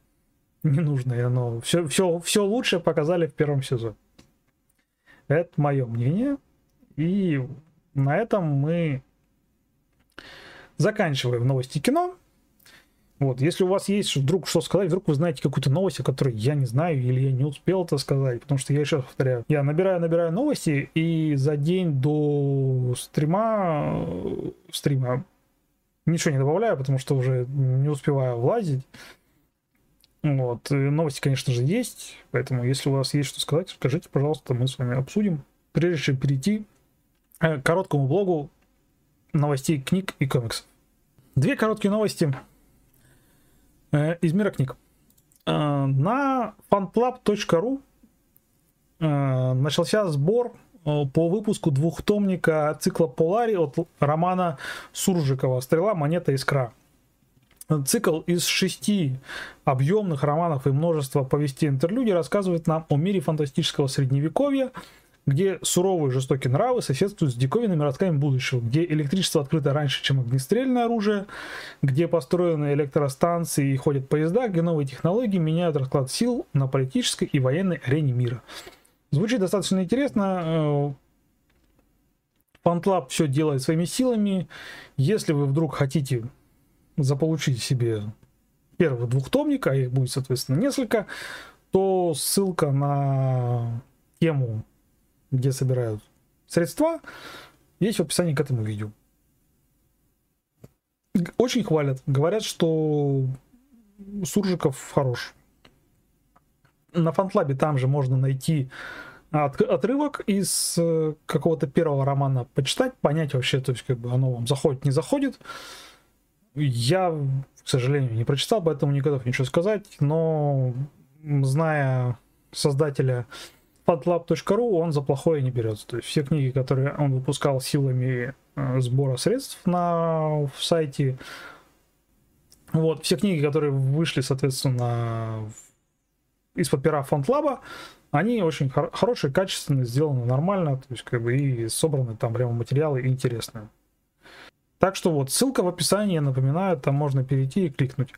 не нужно, и оно все, все, все лучше показали в первом сезоне. Это мое мнение. И на этом мы заканчиваем новости кино. Вот, если у вас есть вдруг что сказать, вдруг вы знаете какую-то новость, о которой я не знаю или я не успел это сказать, потому что я еще повторяю, я набираю, набираю новости, и за день до стрима, стрима ничего не добавляю, потому что уже не успеваю влазить. Вот. И новости, конечно же, есть, поэтому если у вас есть что сказать, скажите, пожалуйста, мы с вами обсудим. Прежде чем перейти к короткому блогу новостей книг и комиксов. Две короткие новости э, из мира книг. Э, на fanplab.ru э, начался сбор Э, по выпуску двухтомника цикла Полари от романа Суржикова «Стрела, монета, искра». Цикл из шести объемных романов и множества повестей интерлюдий рассказывает нам о мире фантастического средневековья, где суровые жестокие нравы соседствуют с диковинными родками будущего, где электричество открыто раньше, чем огнестрельное оружие, где построены электростанции и ходят поезда, где новые технологии меняют расклад сил на политической и военной арене мира. Звучит достаточно интересно. FunLab все делает своими силами. Если вы вдруг хотите заполучить себе первый двухтомник, а их будет, соответственно, несколько, то ссылка на тему где собирают средства, есть в описании к этому видео. Очень хвалят. Говорят, что Суржиков хорош. На фантлабе там же можно найти от, отрывок из э, какого-то первого романа, почитать, понять вообще, то есть как бы оно вам заходит, не заходит. Я, к сожалению, не прочитал, поэтому не готов ничего сказать, но зная создателя fatlab.ru, он за плохое не берется. То есть все книги, которые он выпускал силами э, сбора средств на в сайте, вот, все книги, которые вышли, соответственно, из-под пера фондлаба, они очень хор- хорошие, качественные, сделаны нормально, то есть как бы и собраны там прямо материалы интересные. Так что вот, ссылка в описании, напоминаю, там можно перейти и кликнуть.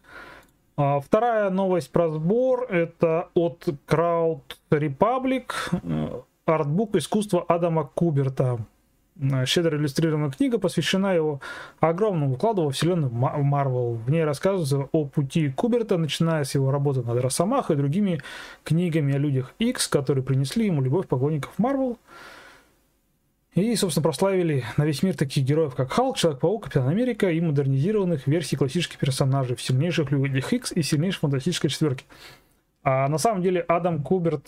А, вторая новость про сбор это от Crowd Republic, э, артбук искусства Адама Куберта. Э, щедро иллюстрированная книга посвящена его огромному вкладу во вселенную Марвел. В ней рассказывается о пути Куберта, начиная с его работы над Росомахой и другими книгами о людях X, которые принесли ему любовь поклонников Марвел. И, собственно, прославили на весь мир таких героев, как Халк, Человек-паук, Капитан Америка и модернизированных версий классических персонажей в сильнейших людях X и сильнейшей фантастической четверке. А на самом деле Адам Куберт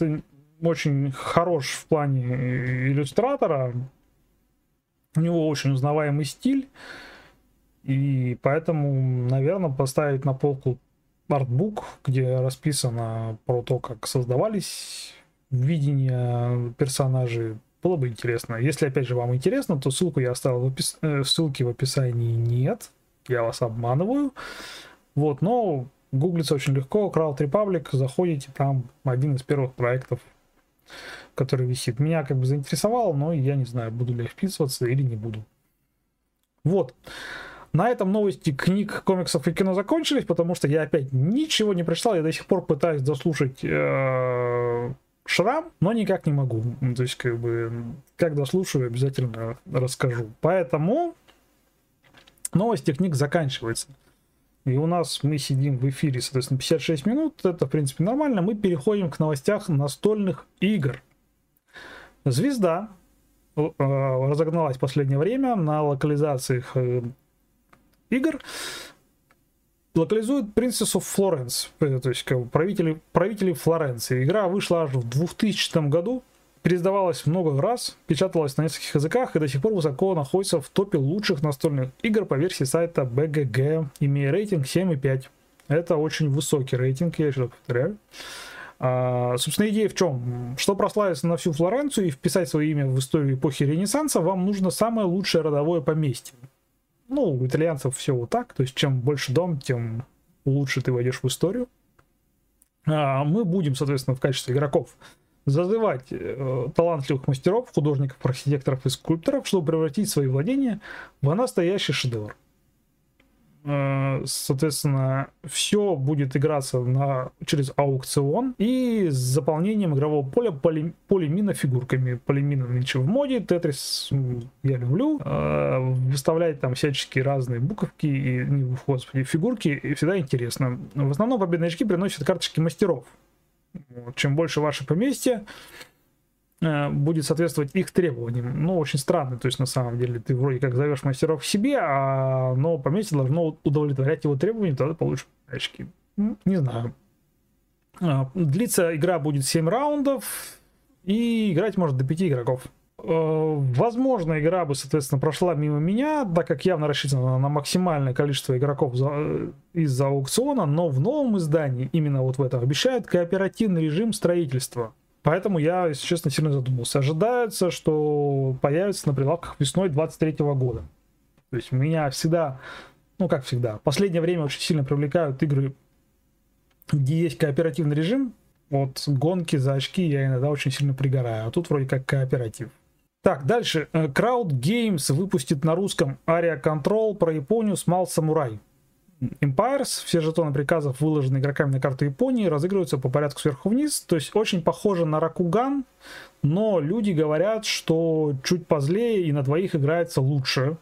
очень хорош в плане иллюстратора, у него очень узнаваемый стиль, и поэтому, наверное, поставить на полку артбук, где расписано про то, как создавались видения персонажей, было бы интересно. Если, опять же, вам интересно, то ссылку я оставил в опис... Э, ссылки в описании нет. Я вас обманываю. Вот, но гуглится очень легко. Crowd Republic, заходите, там один из первых проектов, который висит. Меня как бы заинтересовало, но я не знаю, буду ли я вписываться или не буду. Вот. На этом новости книг, комиксов и кино закончились, потому что я опять ничего не прочитал. Я до сих пор пытаюсь дослушать э, шрам, но никак не могу. То есть, как бы, когда слушаю, обязательно расскажу. Поэтому новости книг заканчиваются. И у нас мы сидим в эфире, соответственно, 56 минут. Это, в принципе, нормально. Мы переходим к новостях настольных игр. Звезда э, разогналась в последнее время на локализациях э, игр локализует Princess of Florence, то есть как правители, правители Флоренции. Игра вышла аж в 2000 году, переиздавалась много раз, печаталась на нескольких языках и до сих пор высоко находится в топе лучших настольных игр по версии сайта BGG, имея рейтинг 7,5. Это очень высокий рейтинг, я еще повторяю. А, собственно, идея в чем? Что прославиться на всю Флоренцию и вписать свое имя в историю эпохи Ренессанса, вам нужно самое лучшее родовое поместье ну, у итальянцев все вот так, то есть чем больше дом, тем лучше ты войдешь в историю. А мы будем, соответственно, в качестве игроков зазывать э, талантливых мастеров, художников, архитекторов и скульпторов, чтобы превратить свои владения в настоящий шедевр. Э, соответственно, все будет играться на, через аукцион и с заполнением игрового поля поли, полимина фигурками. Полимина нынче в моде, Тетрис я люблю. Э, выставлять там всяческие разные буковки и, господи, фигурки и всегда интересно. В основном победные очки приносят карточки мастеров. Чем больше ваше поместье, Э, будет соответствовать их требованиям. Ну, очень странно, то есть на самом деле ты вроде как зовешь мастеров к себе, а, но поместье должно удовлетворять его требованиям, тогда получишь очки. Не знаю. А, длится игра будет 7 раундов, и играть может до 5 игроков. Э, возможно, игра бы, соответственно, прошла мимо меня, так как явно рассчитана на максимальное количество игроков э, из-за аукциона, но в новом издании, именно вот в этом, обещают кооперативный режим строительства. Поэтому я, если честно, сильно задумался. Ожидается, что появится на прилавках весной 23 года. То есть меня всегда, ну как всегда, в последнее время очень сильно привлекают игры, где есть кооперативный режим. Вот гонки за очки я иногда очень сильно пригораю. А тут вроде как кооператив. Так, дальше. Э, Crowd Games выпустит на русском Aria Control про Японию Small Samurai. Empires, все жетоны приказов, выложены игроками на карту Японии, разыгрываются по порядку сверху вниз. То есть очень похоже на Ракуган, но люди говорят, что чуть позлее и на двоих играется лучше.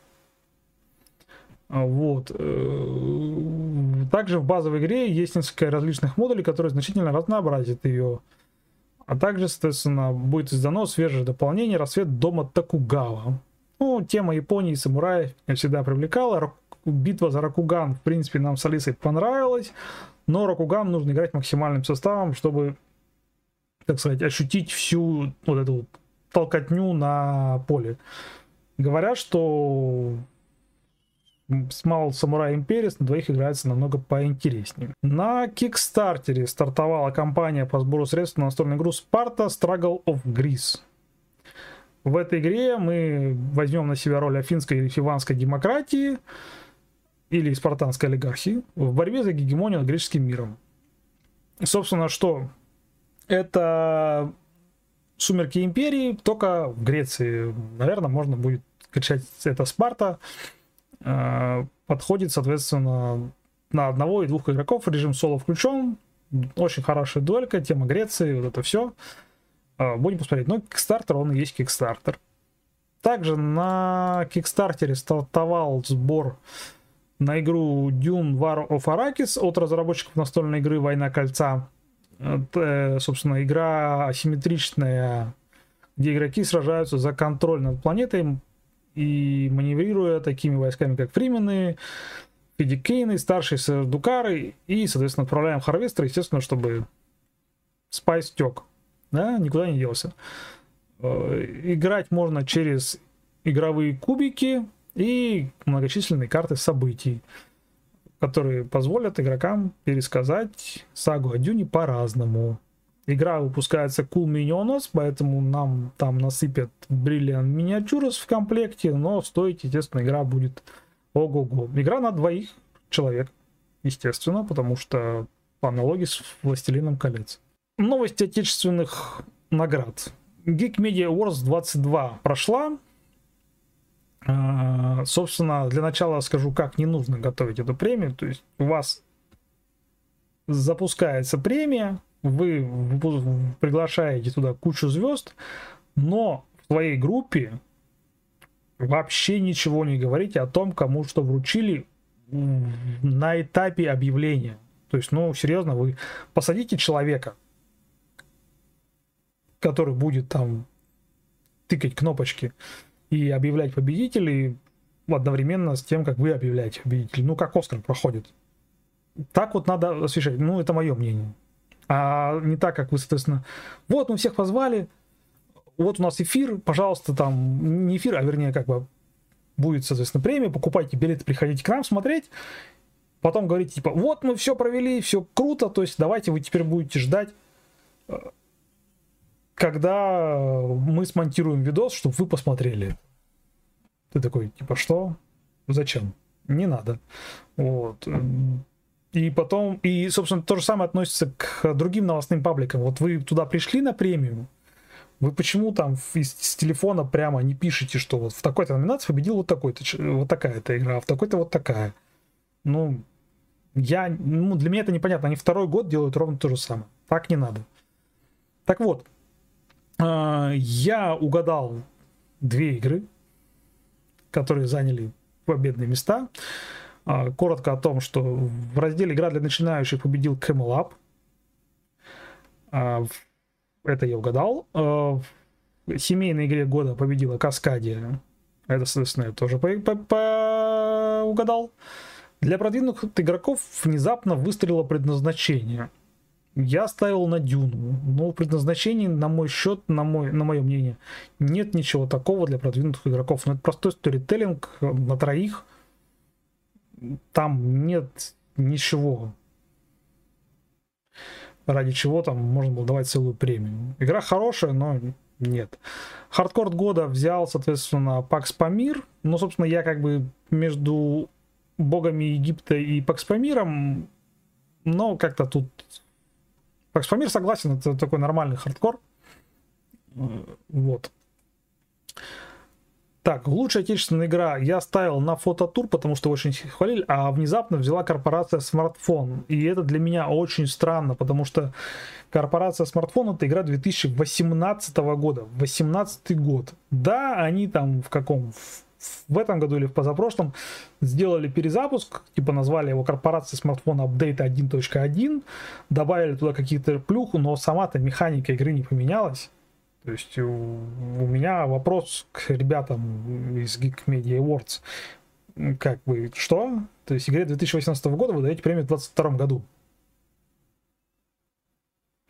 Вот. Э, также в базовой игре есть несколько различных модулей, которые значительно разнообразят ее. А также, соответственно, будет издано свежее дополнение «Рассвет дома Токугава». Ну, тема Японии и самураев меня всегда привлекала. Битва за Ракуган, в принципе, нам с Алисой понравилась. Но Ракуган нужно играть максимальным составом, чтобы, так сказать, ощутить всю вот эту толкотню на поле. Говорят, что Small Samurai Империс на двоих играется намного поинтереснее. На Кикстартере стартовала кампания по сбору средств на настольную игру Sparta Struggle of Greece. В этой игре мы возьмем на себя роль афинской или фиванской демократии или спартанской олигархии в борьбе за гегемонию над греческим миром. Собственно, что? Это Сумерки Империи, только в Греции. Наверное, можно будет кричать это Спарта. Э, подходит, соответственно, на одного и двух игроков. Режим соло включен. Очень хорошая дуэлька, тема Греции, вот это все. Э, будем посмотреть. Но Kickstarter, он и есть Kickstarter. Также на Kickstarter стартовал сбор на игру Dune War of Arrakis от разработчиков настольной игры Война Кольца. Это, собственно, игра асимметричная, где игроки сражаются за контроль над планетой и маневрируя такими войсками, как Фримены, Фидикейны, старшие Сардукары, и, соответственно, отправляем Харвестер, естественно, чтобы Спайс тек, да, никуда не делся. Э, играть можно через игровые кубики и многочисленные карты событий, которые позволят игрокам пересказать сагу о Дюне по-разному. Игра выпускается Cool Minionos, поэтому нам там насыпят Brilliant Miniatures в комплекте, но стоить, естественно, игра будет ого-го. Игра на двоих человек, естественно, потому что по аналогии с Властелином колец. Новости отечественных наград. Geek Media Awards 22 прошла. А, собственно, для начала скажу, как не нужно готовить эту премию. То есть у вас запускается премия, вы приглашаете туда кучу звезд, но в своей группе вообще ничего не говорите о том, кому что вручили на этапе объявления. То есть, ну, серьезно, вы посадите человека, который будет там тыкать кнопочки и объявлять победителей одновременно с тем, как вы объявляете победителей. Ну, как Оскар проходит. Так вот надо освещать. Ну, это мое мнение а не так, как вы, соответственно, вот мы всех позвали, вот у нас эфир, пожалуйста, там, не эфир, а вернее, как бы будет, соответственно, премия, покупайте билеты, приходите к нам смотреть, потом говорите, типа, вот мы все провели, все круто, то есть давайте вы теперь будете ждать, когда мы смонтируем видос, чтобы вы посмотрели. Ты такой, типа, что? Зачем? Не надо. Вот. И потом, и, собственно, то же самое относится к другим новостным пабликам. Вот вы туда пришли на премию, вы почему там из, с телефона прямо не пишете, что вот в такой-то номинации победил вот такой-то, вот такая-то игра, а в такой-то вот такая. Ну, я, ну, для меня это непонятно. Они второй год делают ровно то же самое. Так не надо. Так вот, э, я угадал две игры, которые заняли победные места. А, коротко о том, что в разделе «Игра для начинающих» победил Camel Up. А, это я угадал. А, в семейной игре года победила Каскадия. Это, соответственно, я тоже по по по угадал. Для продвинутых игроков внезапно выстрелило предназначение. Я ставил на Дюну, но в предназначении, на мой счет, на, мой, на мое мнение, нет ничего такого для продвинутых игроков. Но это простой сторителлинг на троих – там нет ничего, ради чего там можно было давать целую премию. Игра хорошая, но нет. Хардкор года взял, соответственно, Пакс Памир. Ну, собственно, я как бы между богами Египта и Пакс Памиром, но как-то тут... Пакс Памир согласен, это такой нормальный хардкор. Вот. Так, лучшая отечественная игра я ставил на фототур, потому что очень хвалили, а внезапно взяла корпорация смартфон. И это для меня очень странно, потому что корпорация смартфон это игра 2018 года, 18 год. Да, они там в каком? В этом году или в позапрошлом сделали перезапуск, типа назвали его корпорацией смартфона Update 1.1, добавили туда какие-то плюху, но сама-то механика игры не поменялась. То есть у, у меня вопрос к ребятам из Geek Media Awards. Как бы, что? То есть игре 2018 года вы даете премию в 2022 году.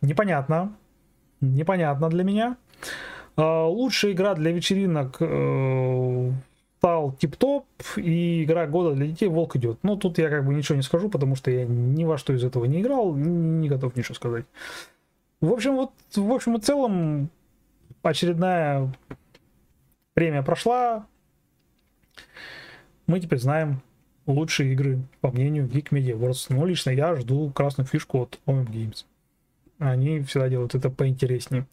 Непонятно. Непонятно для меня. А, лучшая игра для вечеринок э, стал тип-топ, и игра года для детей Волк идет. Ну, тут я как бы ничего не скажу, потому что я ни во что из этого не играл, не готов ничего сказать. В общем, вот, в общем и целом, очередная премия прошла. Мы теперь знаем лучшие игры, по мнению Geek Media Awards. Но лично я жду красную фишку от OM Games. Они всегда делают это поинтереснее.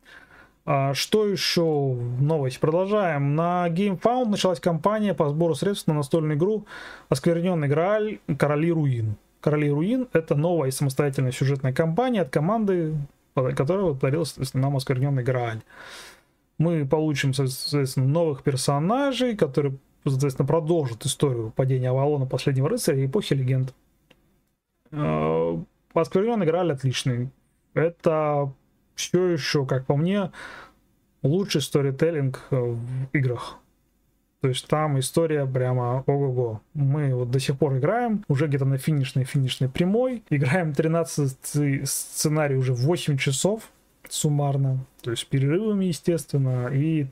А что еще? Новость. Продолжаем. На GameFound началась кампания по сбору средств на настольную игру «Оскверненный Грааль. Короли Руин». «Короли Руин» — это новая самостоятельная сюжетная кампания от команды, которая подарила, соответственно, нам «Оскверненный Грааль». Мы получим, соответственно, новых персонажей, которые, соответственно, продолжат историю падения Авалона, Последнего Рыцаря и Эпохи Легенд. А, «Оскверненный Грааль» отличный. Это все еще, как по мне, лучший сторителлинг э, в играх. То есть там история прямо ого-го. Мы вот до сих пор играем, уже где-то на финишной финишной прямой. Играем 13 сценарий уже 8 часов суммарно. То есть перерывами, естественно. И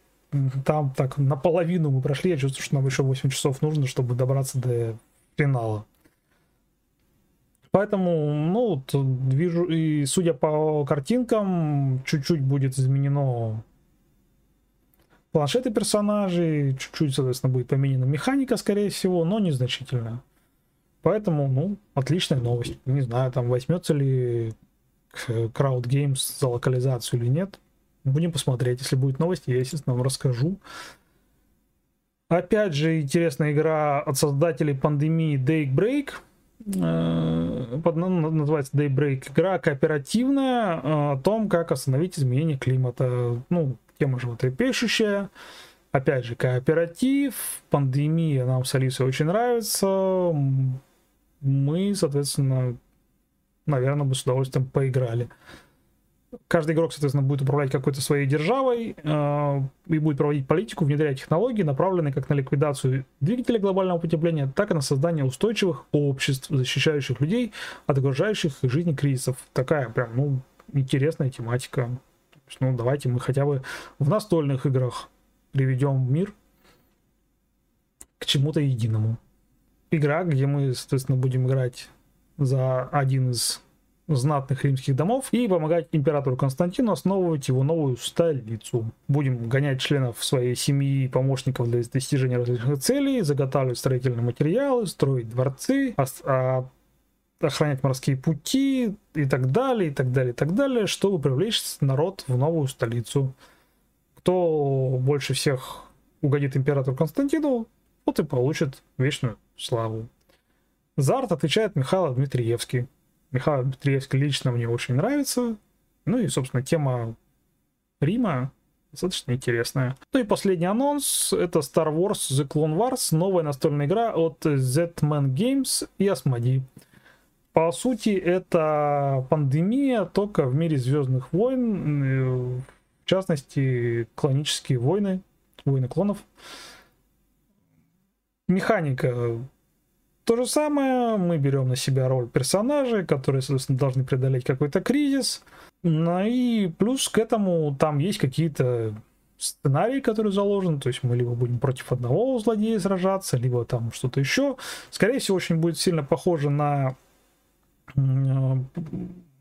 там так наполовину мы прошли. Я чувствую, что нам еще 8 часов нужно, чтобы добраться до финала. Поэтому, ну, вот, вижу, и судя по картинкам, чуть-чуть будет изменено планшеты персонажей, чуть-чуть, соответственно, будет поменена механика, скорее всего, но незначительно. Поэтому, ну, отличная новость. Не знаю, там возьмется ли Crowd Games за локализацию или нет. Будем посмотреть. Если будет новость, я, естественно, вам расскажу. Опять же, интересная игра от создателей пандемии Daybreak. Э, под, называется Daybreak. Игра кооперативная э, о том, как остановить изменение климата. Ну, тема животрепещущая. Опять же, кооператив, пандемия нам с Алисой очень нравится. Мы, соответственно, наверное, бы с удовольствием поиграли каждый игрок, соответственно, будет управлять какой-то своей державой э, и будет проводить политику, внедрять технологии, направленные как на ликвидацию двигателя глобального потепления, так и на создание устойчивых обществ, защищающих людей от окружающих их жизни кризисов. Такая прям, ну, интересная тематика. Ну, давайте мы хотя бы в настольных играх приведем мир к чему-то единому. Игра, где мы, соответственно, будем играть за один из знатных римских домов и помогать императору Константину основывать его новую столицу. Будем гонять членов своей семьи и помощников для достижения различных целей, заготавливать строительные материалы, строить дворцы, а, охранять морские пути и так далее, и так далее, и так далее, чтобы привлечь народ в новую столицу. Кто больше всех угодит императору Константину, тот и получит вечную славу. За арт отвечает Михаил Дмитриевский. Михаил Дмитриевский лично мне очень нравится. Ну и, собственно, тема Рима достаточно интересная. Ну и последний анонс — это Star Wars The Clone Wars, новая настольная игра от Z-Man Games и Asmodee. По сути, это пандемия только в мире Звездных войн, в частности, клонические войны, войны клонов. Механика то же самое, мы берем на себя роль персонажей, которые, соответственно, должны преодолеть какой-то кризис. Ну и плюс к этому там есть какие-то сценарии, которые заложены, то есть мы либо будем против одного злодея сражаться, либо там что-то еще. Скорее всего, очень будет сильно похоже на World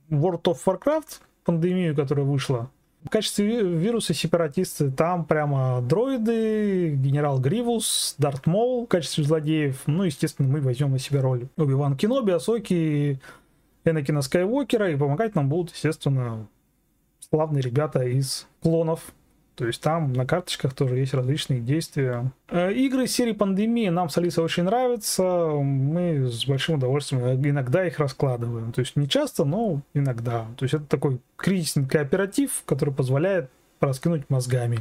of Warcraft, пандемию, которая вышла в качестве вируса сепаратисты там прямо дроиды, генерал Гривус, Дарт Мол в качестве злодеев. Ну, естественно, мы возьмем на себя роль Оби-Ван Кеноби, Асоки, Энакина Скайуокера, и помогать нам будут, естественно, славные ребята из клонов то есть там на карточках тоже есть различные действия. Э, игры серии Пандемии нам с Алисой очень нравятся. Мы с большим удовольствием иногда их раскладываем. То есть не часто, но иногда. То есть это такой кризисный кооператив, который позволяет раскинуть мозгами.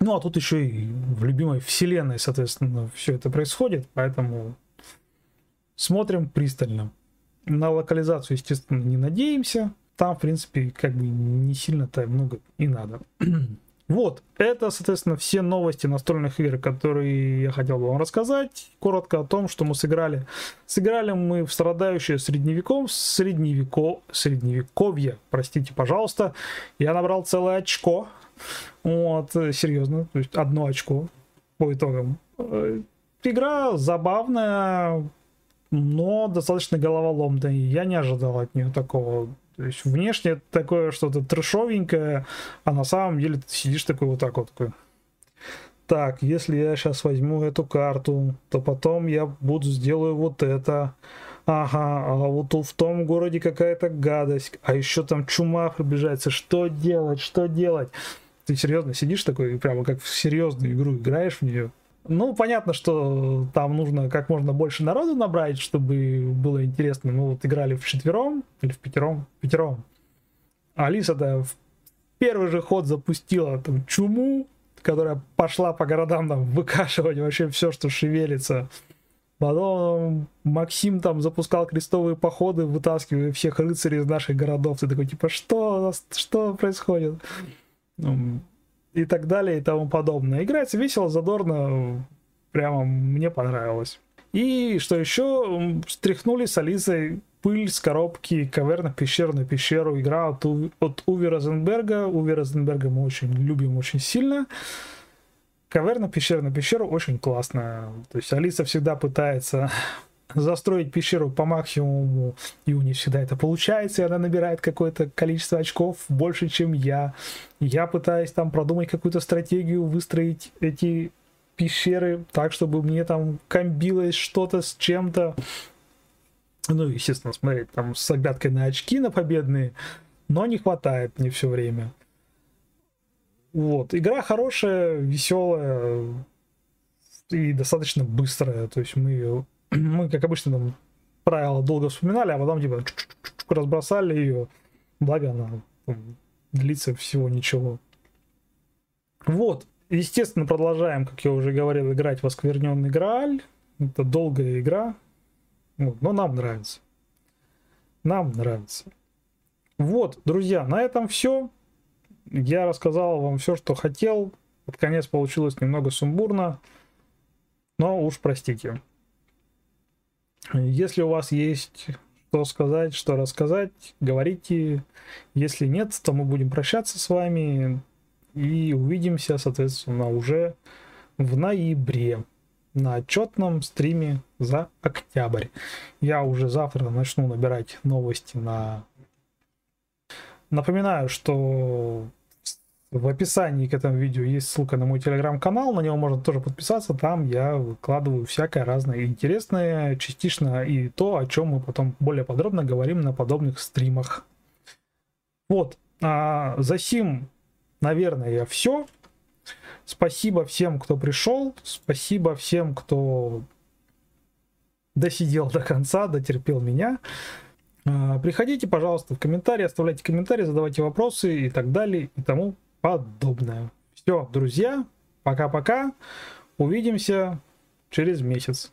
Ну, а тут еще и в любимой вселенной, соответственно, все это происходит, поэтому смотрим пристально. На локализацию, естественно, не надеемся. Там, в принципе, как бы не сильно-то много и надо. [clears throat] Вот, это, соответственно, все новости настольных игр, которые я хотел бы вам рассказать. Коротко о том, что мы сыграли. Сыграли мы в страдающее средневеком, средневеко, средневековье, простите, пожалуйста. Я набрал целое очко. Вот, серьезно, то есть одно очко по итогам. Э, игра забавная, но достаточно головоломная. Я не ожидал от нее такого то есть внешне такое что-то трешовенькое, а на самом деле ты сидишь такой вот так вот такой. Так, если я сейчас возьму эту карту, то потом я буду сделаю вот это. Ага, а вот в том городе какая-то гадость, а еще там чума приближается. Что делать, что делать? Ты серьезно сидишь такой, прямо как в серьезную игру играешь в нее? Ну, понятно, что там нужно как можно больше народу набрать, чтобы было интересно. Мы вот играли в четвером или в пятером. Пятером. Алиса-то в первый же ход запустила там чуму, которая пошла по городам там выкашивать вообще все, что шевелится. Потом Максим там запускал крестовые походы, вытаскивая всех рыцарей из наших городов. Ты такой, типа, что, что происходит? И так далее и тому подобное. Играется весело, задорно, прямо мне понравилось. И что еще, стряхнули с Алисой пыль с коробки пещер на пещеру. Игра от, от Уви Розенберга. Уви Розенберга мы очень любим очень сильно. Пещера на пещеру очень классная. То есть Алиса всегда пытается застроить пещеру по максимуму, и у нее всегда это получается, и она набирает какое-то количество очков больше, чем я. Я пытаюсь там продумать какую-то стратегию, выстроить эти пещеры так, чтобы мне там комбилось что-то с чем-то. Ну, естественно, смотреть там с оглядкой на очки на победные, но не хватает мне все время. Вот, игра хорошая, веселая и достаточно быстрая. То есть мы ее мы, как обычно, там правила долго вспоминали, а потом типа разбросали ее. Благо она там, длится всего ничего. Вот. Естественно, продолжаем, как я уже говорил, играть в оскверненный Грааль. Это долгая игра. Вот, но нам нравится. Нам нравится. Вот, друзья, на этом все. Я рассказал вам все, что хотел. Под конец получилось немного сумбурно. Но уж простите. Если у вас есть что сказать, что рассказать, говорите. Если нет, то мы будем прощаться с вами и увидимся, соответственно, уже в ноябре на отчетном стриме за октябрь. Я уже завтра начну набирать новости на... Напоминаю, что в описании к этому видео есть ссылка на мой телеграм-канал, на него можно тоже подписаться, там я выкладываю всякое разное интересное, частично и то, о чем мы потом более подробно говорим на подобных стримах. Вот, а за сим, наверное, все. Спасибо всем, кто пришел, спасибо всем, кто досидел до конца, дотерпел меня. А, приходите, пожалуйста, в комментарии, оставляйте комментарии, задавайте вопросы и так далее и тому подобное. Все, друзья, пока-пока. Увидимся через месяц.